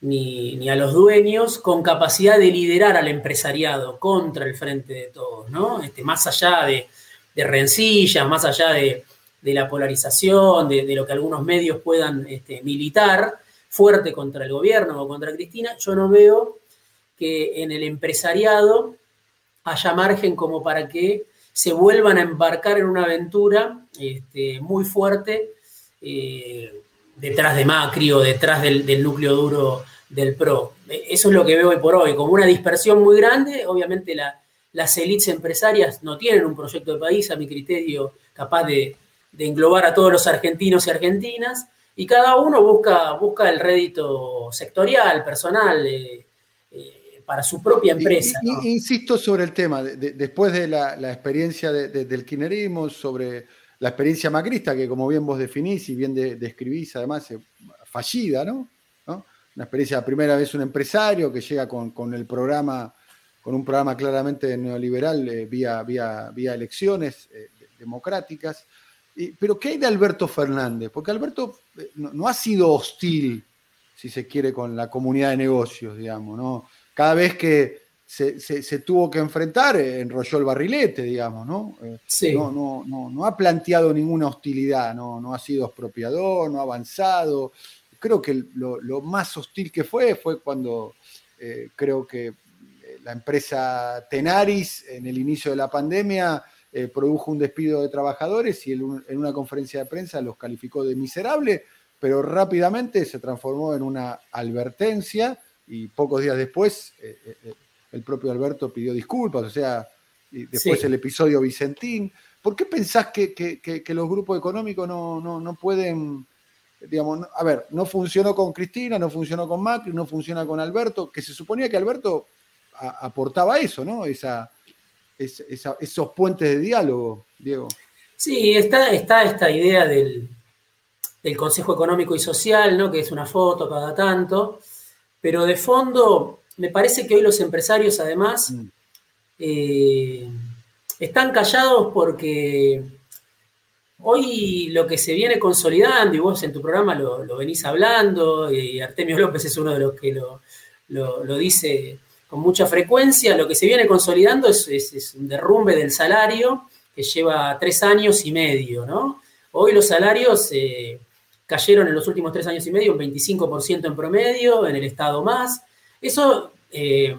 ni, a los dueños con capacidad de liderar al empresariado contra el frente de todos, ¿no? Este, más allá de, rencillas, más allá de, la polarización, de, lo que algunos medios puedan este, militar fuerte contra el gobierno o contra Cristina, yo no veo que en el empresariado haya margen como para que se vuelvan a embarcar en una aventura este, muy fuerte eh, detrás de Macri o detrás del, núcleo duro del PRO. Eso es lo que veo hoy por hoy, como una dispersión muy grande. Obviamente las élites empresarias no tienen un proyecto de país, a mi criterio, capaz de, englobar a todos los argentinos y argentinas, y cada uno busca, busca el rédito sectorial, personal, eh, eh, para su propia empresa. Insisto sobre el tema, después de la, experiencia del kirchnerismo, sobre la experiencia macrista, que como bien vos definís y bien describís, además, fallida, ¿no? Una experiencia, la primera vez un empresario que llega con, el programa, con un programa claramente neoliberal eh, vía, vía, vía elecciones eh, democráticas. pero ¿qué hay de Alberto Fernández? Porque Alberto eh, no, ha sido hostil, si se quiere, con la comunidad de negocios, digamos, ¿no? Cada vez que se, tuvo que enfrentar, enrolló el barrilete, digamos, ¿no? No, no, no, no, ha planteado ninguna hostilidad, no, no ha sido expropiador, no ha avanzado creo que lo, más hostil que fue fue cuando eh, creo que la empresa Tenaris en el inicio de la pandemia eh, produjo un despido de trabajadores y en una conferencia de prensa los calificó de miserable, pero rápidamente se transformó en una advertencia y pocos días después el propio Alberto pidió disculpas, o sea, y después el episodio Vicentín. ¿Por qué pensás que, los grupos económicos no, no pueden digamos, a ver, no funcionó con Cristina, no funcionó con Macri, no funciona con Alberto, que se suponía que Alberto aportaba eso, ¿no? Esa, esos puentes de diálogo, Diego. Sí, está, está esta idea del, Consejo Económico y Social, ¿no? Que es una foto cada tanto, pero de fondo me parece que hoy los empresarios además mm. eh, están callados porque Hoy lo que se viene consolidando, y vos en tu programa lo, venís hablando, y Artemio López es uno de los que lo, dice con mucha frecuencia, lo que se viene consolidando es, un derrumbe del salario que lleva tres años y medio, ¿no? Hoy los salarios eh, cayeron en los últimos tres años y medio un 25% en promedio, en el Estado más. Eso eh,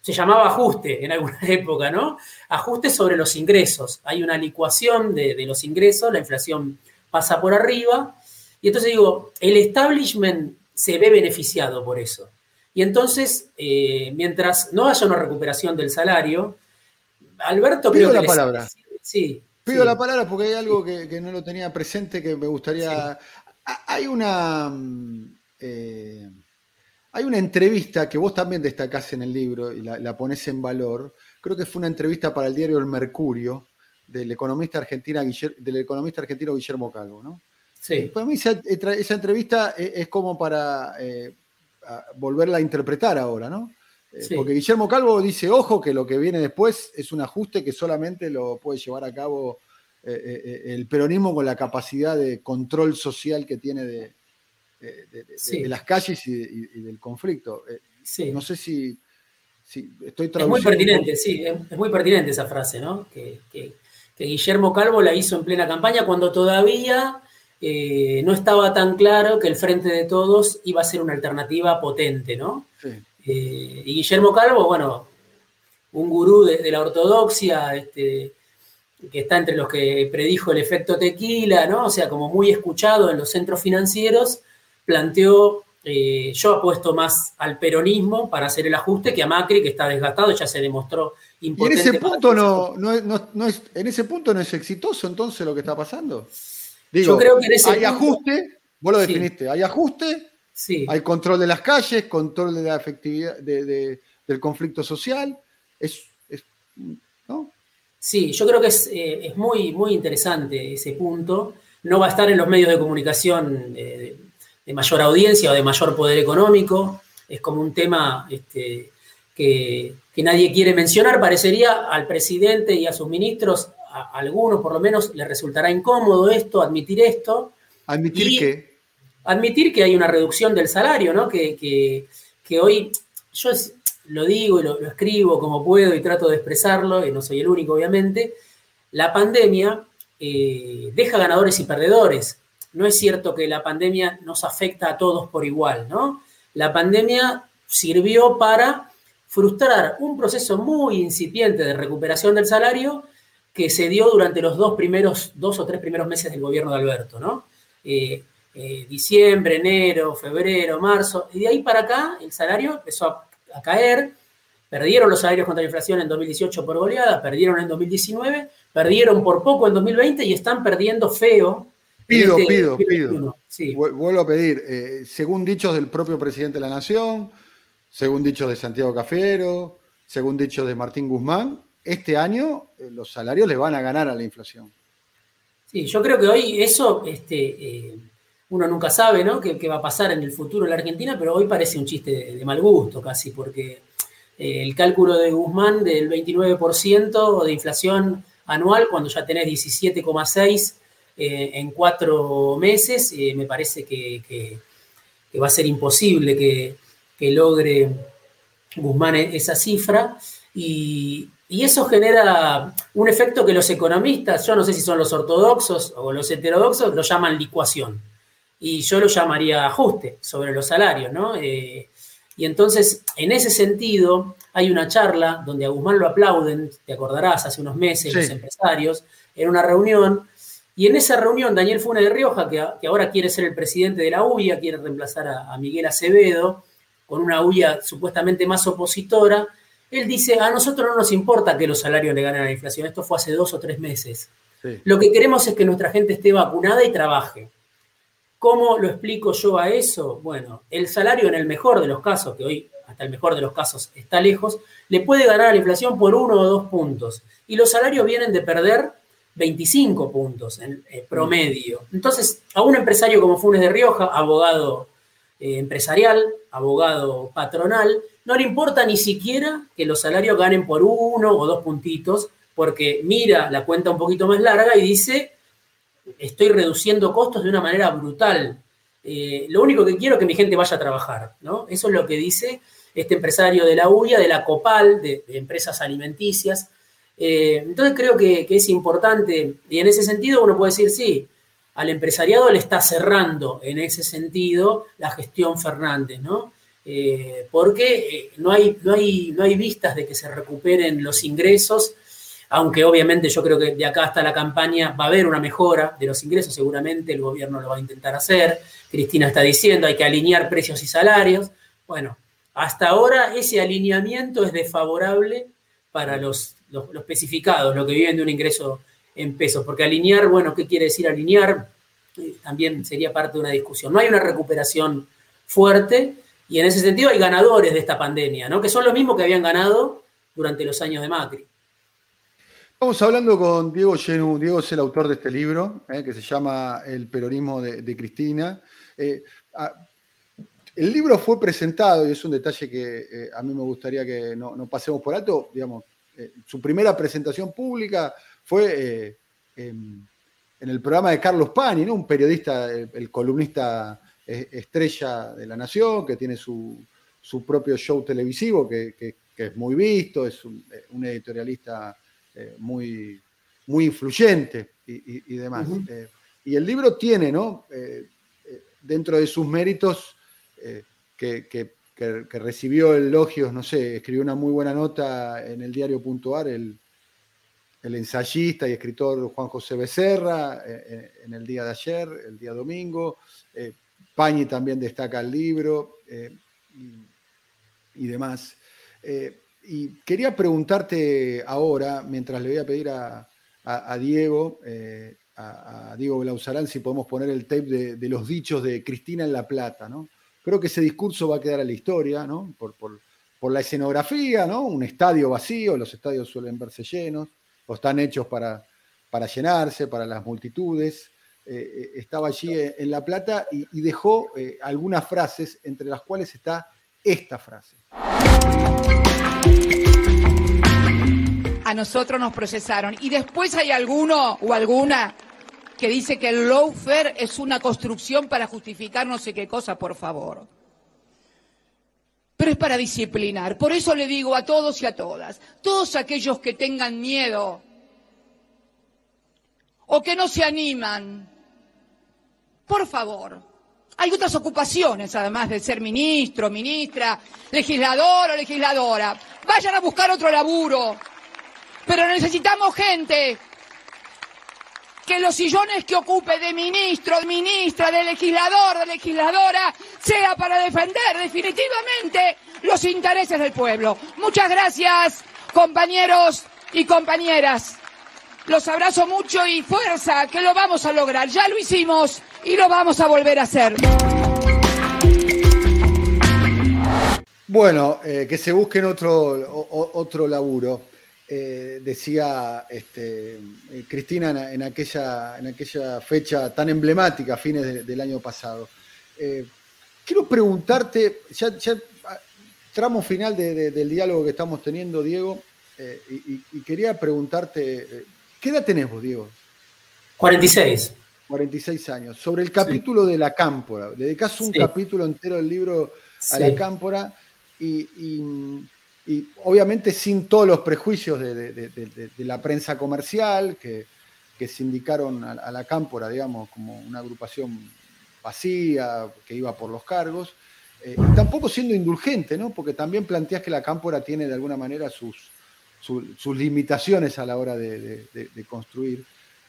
se llamaba ajuste en alguna época, ¿no? Ajuste sobre los ingresos. Hay una licuación de, los ingresos, la inflación pasa por arriba. Y entonces digo, el establishment se ve beneficiado por eso. Y entonces, eh, mientras no haya una recuperación del salario, Alberto Pido la palabra. Sí. Pido la palabra porque hay algo que, no lo tenía presente que me gustaría. Hay una. Mm, eh, hay una entrevista que vos también destacás en el libro y la, pones en valor. Creo que fue una entrevista para el diario El Mercurio del economista, argentina, del economista argentino Guillermo Calvo, ¿no? Sí. Para mí esa, entrevista es, como para eh, volverla a interpretar ahora, ¿no? Eh, porque Guillermo Calvo dice, ojo, que lo que viene después es un ajuste que solamente lo puede llevar a cabo eh, el peronismo con la capacidad de control social que tiene de, de, las calles y, del conflicto. Eh, no sé si, estoy traduciendo. Es muy pertinente, sí, es, muy pertinente esa frase, ¿no? Que, Guillermo Calvo la hizo en plena campaña cuando todavía eh, no estaba tan claro que el Frente de Todos iba a ser una alternativa potente, ¿no? Eh, y Guillermo Calvo, bueno, un gurú de, la ortodoxia, este, que está entre los que predijo el efecto tequila, ¿no? O sea, como muy escuchado en los centros financieros, planteó, eh, yo apuesto más al peronismo para hacer el ajuste que a Macri, que está desgastado, ya se demostró importante. en ese punto no, no, es, en ese punto no es exitoso entonces lo que está pasando. Digo, yo creo que en ese hay ajuste, vos lo definiste, hay ajuste, sí. hay control de las calles, control de la efectividad del conflicto social, es, ¿no? Sí, yo creo que es, eh, muy, muy interesante ese punto. No va a estar en los medios de comunicación eh, de mayor audiencia o de mayor poder económico. Es como un tema este, que, nadie quiere mencionar. Parecería al presidente y a sus ministros, a, algunos por lo menos, les resultará incómodo esto, admitir esto. ¿Admitir qué? Admitir que hay una reducción del salario, ¿no? Que, hoy, yo lo digo y lo, escribo como puedo y trato de expresarlo, y no soy el único, obviamente, la pandemia eh, deja ganadores y perdedores no es cierto que la pandemia nos afecta a todos por igual, ¿no? La pandemia sirvió para frustrar un proceso muy incipiente de recuperación del salario que se dio durante los dos primeros, dos o tres primeros meses del gobierno de Alberto, ¿no? Eh, eh, diciembre, enero, febrero, marzo, y de ahí para acá el salario empezó a, a, caer, perdieron los salarios contra la inflación en 2018 por goleada, perdieron en 2019, perdieron por poco en 2020 y están perdiendo feo Pido, este pido, pido. Vuelvo a pedir, eh, según dichos del propio presidente de la Nación, según dicho de Santiago Cafero, según dicho de Martín Guzmán, este año eh, los salarios le van a ganar a la inflación. Sí, yo creo que hoy eso, este, eh, uno nunca sabe, ¿no? Qué, va a pasar en el futuro en la Argentina, pero hoy parece un chiste de, mal gusto casi, porque eh, el cálculo de Guzmán del 29% de inflación anual, cuando ya tenés 17,6 en cuatro meses, me parece que, va a ser imposible que, que logre Guzmán e-, esa cifra. Y, y eso genera un efecto que los economistas, yo no sé si son los ortodoxos o los heterodoxos, lo llaman licuación. Y yo lo llamaría ajuste sobre los salarios, ¿no? Eh, y entonces, en ese sentido, hay una charla donde a Guzmán lo aplauden, te acordarás, hace unos meses, los empresarios, en una reunión. Y en esa reunión, Daniel Fune de Rioja, que, ahora quiere ser el presidente de la UIA, quiere reemplazar a, a Miguel Acevedo, con una UIA supuestamente más opositora, él dice, a nosotros no nos importa que los salarios le ganen a la inflación, esto fue hace dos o tres meses. Lo que queremos es que nuestra gente esté vacunada y trabaje. ¿Cómo lo explico yo a eso? Bueno, el salario en el mejor de los casos, que hoy hasta el mejor de los casos está lejos, le puede ganar a la inflación por uno o dos puntos. Y los salarios vienen de perder 25 puntos en eh, promedio. Entonces, a un empresario como Funes de Rioja, abogado eh, empresarial, abogado patronal, no le importa ni siquiera que los salarios ganen por uno o dos puntitos, porque mira la cuenta un poquito más larga y dice, estoy reduciendo costos de una manera brutal. Eh, lo único que quiero es que mi gente vaya a trabajar, ¿no? Eso es lo que dice este empresario de la UIA, de la COPAL, de, empresas alimenticias. Eh, entonces creo que, que, es importante, y en ese sentido uno puede decir, sí, al empresariado le está cerrando en ese sentido la gestión Fernández, ¿no? Eh, porque eh, no hay, no, hay, no hay vistas de que se recuperen los ingresos, aunque obviamente yo creo que de acá hasta la campaña va a haber una mejora de los ingresos, seguramente el gobierno lo va a intentar hacer, Cristina está diciendo hay que alinear precios y salarios, bueno, hasta ahora ese alineamiento es desfavorable para los, los, especificados, los que viven de un ingreso en pesos, porque alinear, bueno, ¿qué quiere decir alinear? Eh, también sería parte de una discusión. No hay una recuperación fuerte, y en ese sentido hay ganadores de esta pandemia, ¿no? que son los mismos que habían ganado durante los años de Macri. Estamos hablando con Diego Genú. Diego es el autor de este libro, ¿eh? que se llama El peronismo de, Cristina. Eh, el libro fue presentado, y es un detalle que eh, a mí me gustaría que no, pasemos por alto, digamos, su primera presentación pública fue en, el programa de Carlos Pani, ¿no? un periodista, el columnista estrella de la nación, que tiene su, propio show televisivo, que, es muy visto, es un, editorialista eh, muy, muy influyente y, demás. Eh, y el libro tiene, ¿no? Eh, dentro de sus méritos, que, recibió elogios, no sé, escribió una muy buena nota en el diario Puntuar, el, el ensayista y escritor Juan José Becerra, en el día de ayer, el día domingo. Pañi también destaca el libro eh, y, demás. Eh, y quería preguntarte ahora, mientras le voy a pedir a, Diego, eh, a, Diego Blausarán, si podemos poner el tape de, los dichos de Cristina en La Plata, ¿no? Creo que ese discurso va a quedar a la historia, ¿no? Por, la escenografía, ¿no? Un estadio vacío, los estadios suelen verse llenos, o están hechos para llenarse, para las multitudes. Eh, eh, estaba allí eh, en La Plata y, dejó algunas frases, entre las cuales está esta frase. A nosotros nos procesaron. Y después hay alguno o alguna que dice que el lawfare es una construcción para justificar no sé qué cosa, por favor. Pero es para disciplinar. Por eso le digo a todos y a todas, todos aquellos que tengan miedo o que no se animan por favor. Hay otras ocupaciones, además de ser ministro, ministra, legislador o legisladora. Vayan a buscar otro laburo. Pero necesitamos gente que los sillones que ocupe de ministro, de ministra, de legislador, de legisladora, sea para defender definitivamente los intereses del pueblo. Muchas gracias, compañeros y compañeras. Los abrazo mucho y fuerza, que lo vamos a lograr. Ya lo hicimos y lo vamos a volver a hacer. Bueno, eh, que se busquen otro, otro laburo. Eh, decía este, eh, Cristina en, aquella, en aquella fecha tan emblemática, fines del año pasado. quiero preguntarte, ya, ah, tramo final del diálogo que estamos teniendo, Diego, y, quería preguntarte, ¿qué edad tenés vos, Diego? 46. 46 años. Sobre el capítulo de la cámpora, dedicás un capítulo entero del libro a la cámpora y, obviamente sin todos los prejuicios de, la prensa comercial que, se indicaron a, la cámpora, digamos, como una agrupación vacía, que iba por los cargos, eh, y tampoco siendo indulgente, ¿no? Porque también planteas que la cámpora tiene de alguna manera sus, sus, limitaciones a la hora de, construir.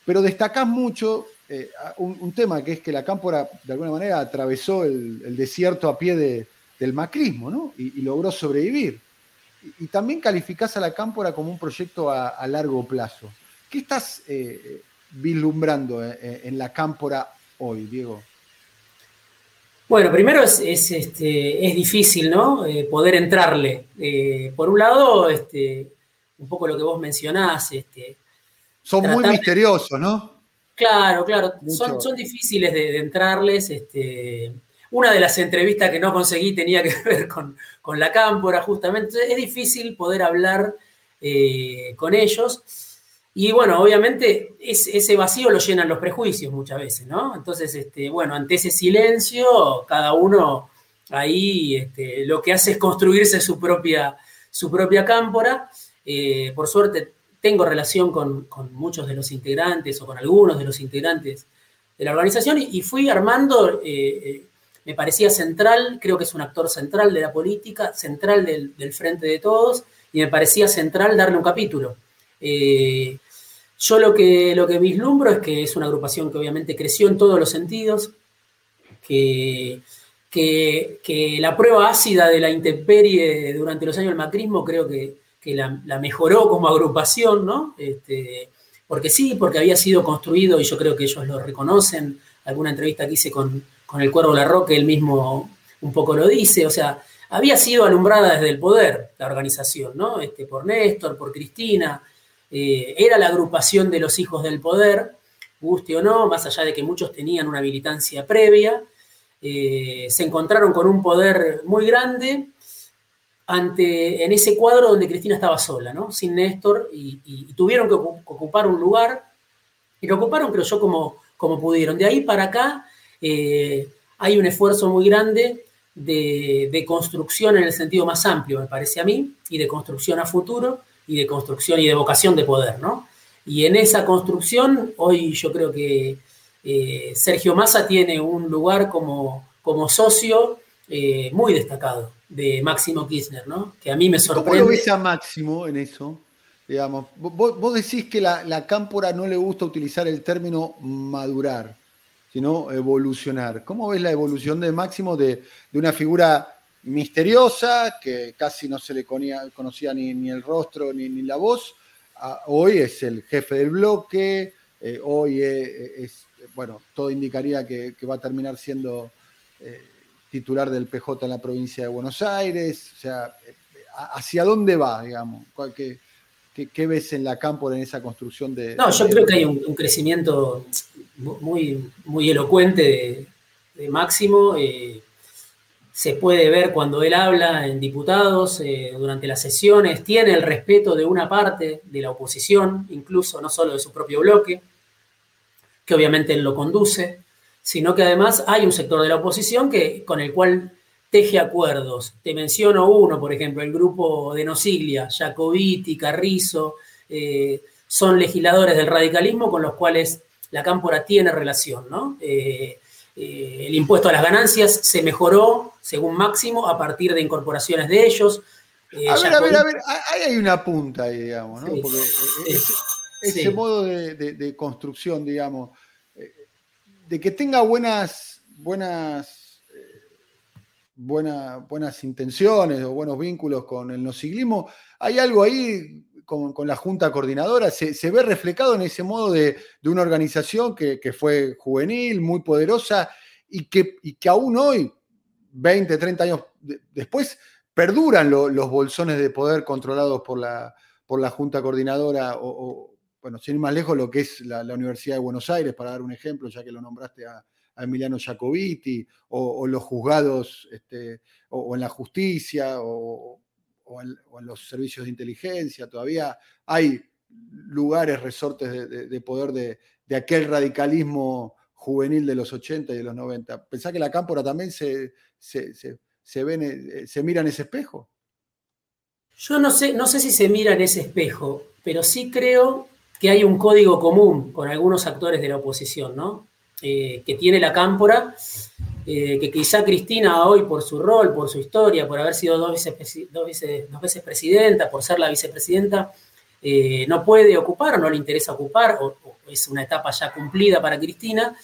Pero destacás mucho eh, un, tema que es que la cámpora de alguna manera atravesó el desierto a pie de, del macrismo, ¿no? Y, logró sobrevivir. Y, también calificás a la Cámpora como un proyecto a, largo plazo. ¿Qué estás eh, vislumbrando eh, en la Cámpora hoy, Diego? Bueno, primero es, este, es difícil, ¿no? poder entrarle. por un lado, este, un poco lo que vos mencionás. Este, son muy misteriosos, ¿no? Claro, claro. Son, son, difíciles de, de entrarles. Este, una de las entrevistas que no conseguí tenía que ver con, la cámpora, justamente. Es difícil poder hablar eh, con ellos. Y bueno, obviamente ese vacío lo llenan los prejuicios muchas veces, ¿no? Entonces, este, bueno, ante ese silencio, cada uno ahí este, lo que hace es construirse su propia, su propia cámpora. Eh, por suerte, tengo relación con, muchos de los integrantes o con algunos de los integrantes de la organización y, fui armando eh, me parecía central, creo que es un actor central de la política, central del, frente de todos, y me parecía central darle un capítulo. Eh, yo lo que, lo que vislumbro es que es una agrupación que obviamente creció en todos los sentidos, que, que, la prueba ácida de la intemperie durante los años del macrismo creo que, la, mejoró como agrupación, ¿no? Este, porque sí, porque había sido construido, y yo creo que ellos lo reconocen, alguna entrevista que hice con, con el Cuervo Larroque, él mismo un poco lo dice, o sea, había sido alumbrada desde el poder la organización, ¿no? Este, por Néstor, por Cristina, eh, era la agrupación de los hijos del poder, guste o no, más allá de que muchos tenían una militancia previa, eh, se encontraron con un poder muy grande ante, en ese cuadro donde Cristina estaba sola, ¿no? Sin Néstor, y, tuvieron que ocupar un lugar, y lo ocuparon, creo yo, como, como pudieron. De ahí para acá eh, hay un esfuerzo muy grande de, construcción en el sentido más amplio, me parece a mí, y de construcción a futuro, y de construcción y de vocación de poder, ¿no? Y en esa construcción, hoy yo creo que eh, Sergio Massa tiene un lugar como, como socio eh, muy destacado de Máximo Kirchner, ¿no? Que a mí me sorprende. ¿Cómo lo ves a Máximo en eso? Digamos, vos, decís que la, la cámpora no le gusta utilizar el término madurar sino evolucionar. ¿Cómo ves la evolución de Máximo de, una figura misteriosa, que casi no se le conocía, ni, el rostro ni, la voz? hoy es el jefe del bloque, eh, hoy es, bueno, todo indicaría que, va a terminar siendo eh, titular del PJ en la provincia de Buenos Aires. O sea, eh, ¿hacia dónde va, digamos? ¿Qué, qué, ves en la campo en esa construcción de... No, yo creo que hay un crecimiento muy, muy elocuente de, Máximo. Eh, se puede ver cuando él habla en diputados, eh, durante las sesiones, tiene el respeto de una parte de la oposición, incluso no solo de su propio bloque, que obviamente él lo conduce, sino que además hay un sector de la oposición que, con el cual teje acuerdos. Te menciono uno, por ejemplo, el grupo de Nosiglia, Jacobiti, Carrizo, eh, son legisladores del radicalismo con los cuales la cámpora tiene relación, ¿no? Eh, eh, el impuesto a las ganancias se mejoró, según máximo, a partir de incorporaciones de ellos. A ver, a ver, a ver, ahí hay una punta ahí, digamos, ¿no? Porque ese, modo de, construcción, digamos, de que tenga buenas, buenas, buenas intenciones o buenos vínculos con el no ciclismo, hay algo ahí con, la Junta Coordinadora, se, ve reflejado en ese modo de, una organización que, fue juvenil, muy poderosa y que, que aún hoy, 20, 30 años después, perduran los bolsones de poder controlados por la, por la Junta Coordinadora bueno, sin ir más lejos, lo que es la, Universidad de Buenos Aires, para dar un ejemplo, ya que lo nombraste a, Emiliano Jacobiti, o, los juzgados, este, o, en la justicia, o, en, los servicios de inteligencia, todavía hay lugares, resortes de, poder de, aquel radicalismo juvenil de los 80 y de los 90. ¿Pensá que la cámpora también se, se, se, eh, se mira en ese espejo? Yo no sé, no sé si se mira en ese espejo, pero sí creo que hay un código común con algunos actores de la oposición, ¿no? Eh, que tiene la cámpora, eh, que quizá Cristina hoy por su rol, por su historia, por haber sido dos, veces, presidenta, por ser la vicepresidenta, eh, no puede ocupar o no le interesa ocupar, o, es una etapa ya cumplida para Cristina,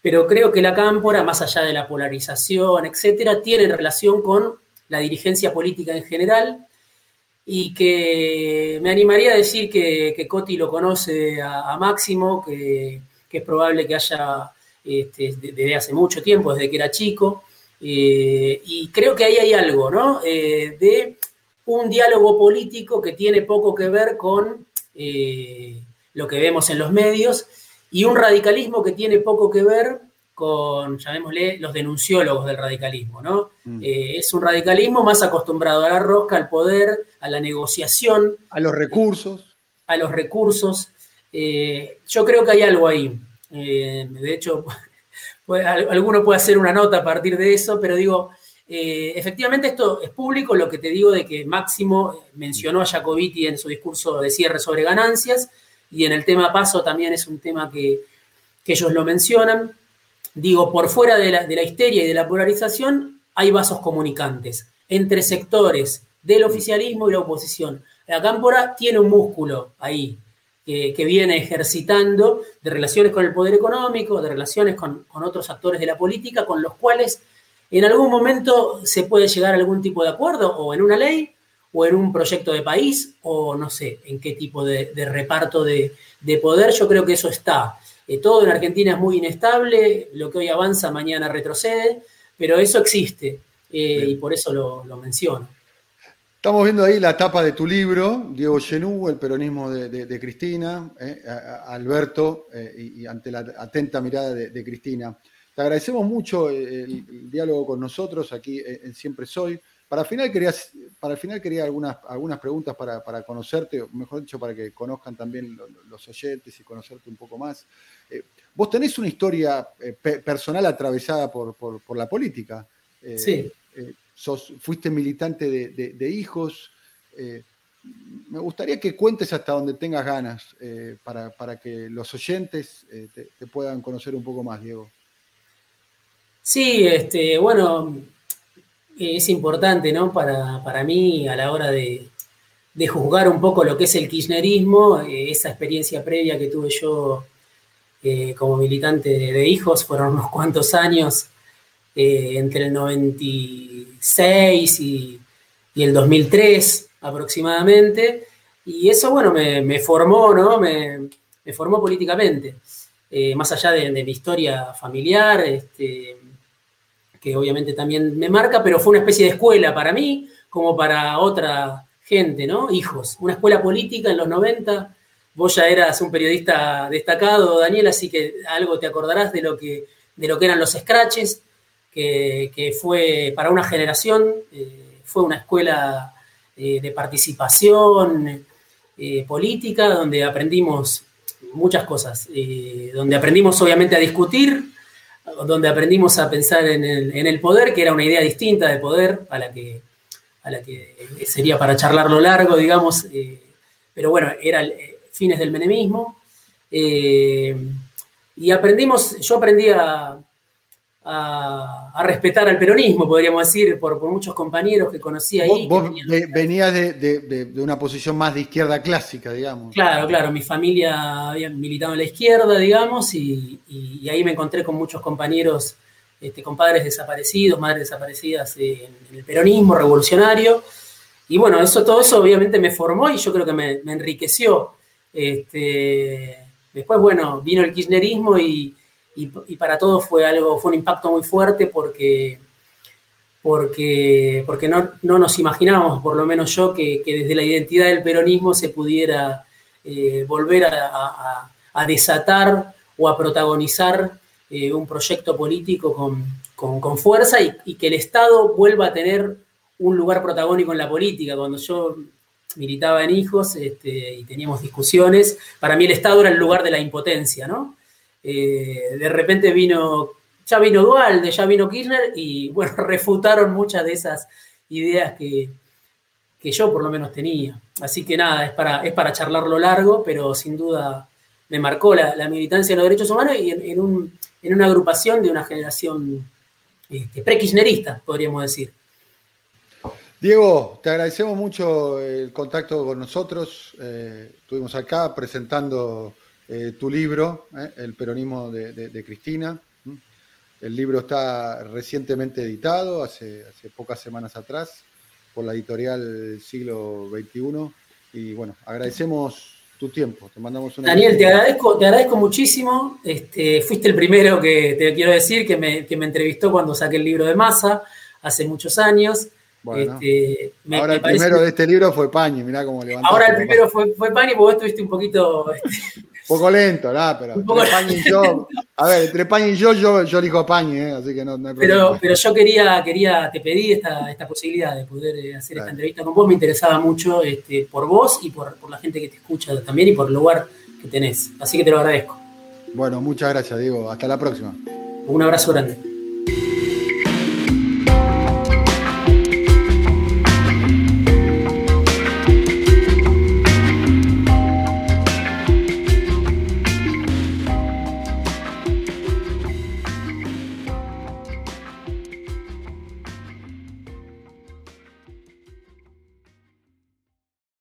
pero creo que la cámpora, más allá de la polarización, etcétera, tiene relación con la dirigencia política en general y que me animaría a decir que, Coti lo conoce a, Máximo, que, es probable que haya este, desde hace mucho tiempo, desde que era chico, eh, y creo que ahí hay algo, ¿no? Eh, de un diálogo político que tiene poco que ver con eh, lo que vemos en los medios y un radicalismo que tiene poco que ver con, llamémosle, los denunciólogos del radicalismo, ¿no? Mm. Eh, es un radicalismo más acostumbrado a la rosca, al poder, a la negociación. A los recursos. A los recursos. Eh, yo creo que hay algo ahí. Eh, de hecho, alguno puede hacer una nota a partir de eso, pero digo, efectivamente esto es público, lo que te digo de que Máximo mencionó a Jacobiti en su discurso de cierre sobre ganancias, y en el tema paso también es un tema que, que ellos lo mencionan digo, por fuera de la, histeria y de la polarización, hay vasos comunicantes entre sectores del oficialismo y la oposición. La cámpora tiene un músculo ahí que, viene ejercitando de relaciones con el poder económico, de relaciones con, otros actores de la política, con los cuales en algún momento se puede llegar a algún tipo de acuerdo, o en una ley, o en un proyecto de país, o no sé en qué tipo de, reparto de, de, poder. Yo creo que eso está. Eh, todo en Argentina es muy inestable, lo que hoy avanza mañana retrocede, pero eso existe eh, y por eso lo, menciono. Estamos viendo ahí la tapa de tu libro, Diego Genú, El peronismo de, Cristina, eh, Alberto, y, ante la atenta mirada de, Cristina. Te agradecemos mucho el, diálogo con nosotros aquí en Siempre Soy. Para final quería, para el final quería algunas, algunas preguntas para, conocerte, o mejor dicho, para que conozcan también los oyentes y conocerte un poco más. Eh, vos tenés una historia eh, personal atravesada por, la política. Eh, sí. Sos, fuiste militante de, hijos. me gustaría que cuentes hasta donde tengas ganas para, que los oyentes te, te puedan conocer un poco más, Diego. Sí, este, bueno, es importante, ¿no? Para, mí, a la hora de, juzgar un poco lo que es el kirchnerismo, eh, esa experiencia previa que tuve yo eh, como militante de, hijos, fueron unos cuantos años, eh, entre el 96 y, el 2003 aproximadamente, y eso, bueno, me, formó, ¿no? Me, formó políticamente, más allá de, de, mi historia familiar, este, que obviamente también me marca, pero fue una especie de escuela para mí, como para otra gente, ¿no? Hijos, una escuela política en los 90. Vos ya eras un periodista destacado, Daniel, así que algo te acordarás de lo que, de lo que eran los scratches, que, fue para una generación, eh, fue una escuela eh, de participación eh, política, donde aprendimos muchas cosas, donde aprendimos obviamente a discutir, donde aprendimos a pensar en el, poder, que era una idea distinta de poder a la que, a la que sería para charlarlo largo, digamos, pero bueno, era eh, fines del menemismo. Eh, y aprendimos, yo aprendí a, a, respetar al peronismo, podríamos decir, por, muchos compañeros que conocí ahí. Vos, venías de, una posición más de izquierda clásica, digamos. Claro, claro, mi familia había militado en la izquierda, digamos, y, ahí me encontré con muchos compañeros, este, con padres desaparecidos, madres desaparecidas en, el peronismo revolucionario. Y bueno, eso, todo eso obviamente me formó y yo creo que me, me enriqueció. Este, después, bueno, vino el kirchnerismo y y, para todos fue algo, fue un impacto muy fuerte porque, porque, porque no, nos imaginábamos, por lo menos yo, que, desde la identidad del peronismo se pudiera eh, volver a, desatar o a protagonizar eh, un proyecto político con, fuerza y, que el Estado vuelva a tener un lugar protagónico en la política. Cuando yo militaba en hijos este, y teníamos discusiones, para mí el Estado era el lugar de la impotencia, ¿no? Eh, de repente vino ya vino Dualde, ya vino Kirchner y bueno, refutaron muchas de esas ideas que, yo por lo menos tenía. Así que nada, es para, es para charlarlo largo, pero sin duda me marcó la, militancia de los derechos humanos y en, una agrupación de una generación este, pre-kirchnerista, podríamos decir. Diego, te agradecemos mucho el contacto con nosotros. Eh, estuvimos acá presentando eh, tu libro, eh, El peronismo de Cristina. El libro está recientemente editado, hace, pocas semanas atrás, por la editorial Siglo XXI. Y bueno, agradecemos tu tiempo. Te mandamos una. Daniel, te agradezco, te agradezco muchísimo. Este, fuiste el primero que te quiero decir que me, que me entrevistó cuando saqué el libro de Masa hace muchos años. Este, ahora el primero de este libro fue Pañi, mirá cómo levantó. Ahora el primero fue, fue Pañi porque vos estuviste un poquito. Este, un poco lento, ¿no? Pero entre Pañi y yo. A ver, entre Pañi y yo, yo, yo elijo Pañi, ¿eh? así que no, no hay problema. Pero, pero yo quería, quería, te pedí esta, esta posibilidad de poder eh, hacer esta entrevista con vos. Me interesaba mucho este, por vos y por, por la gente que te escucha también y por el lugar que tenés. Así que te lo agradezco. Bueno, muchas gracias, Diego. Hasta la próxima. Un abrazo grande.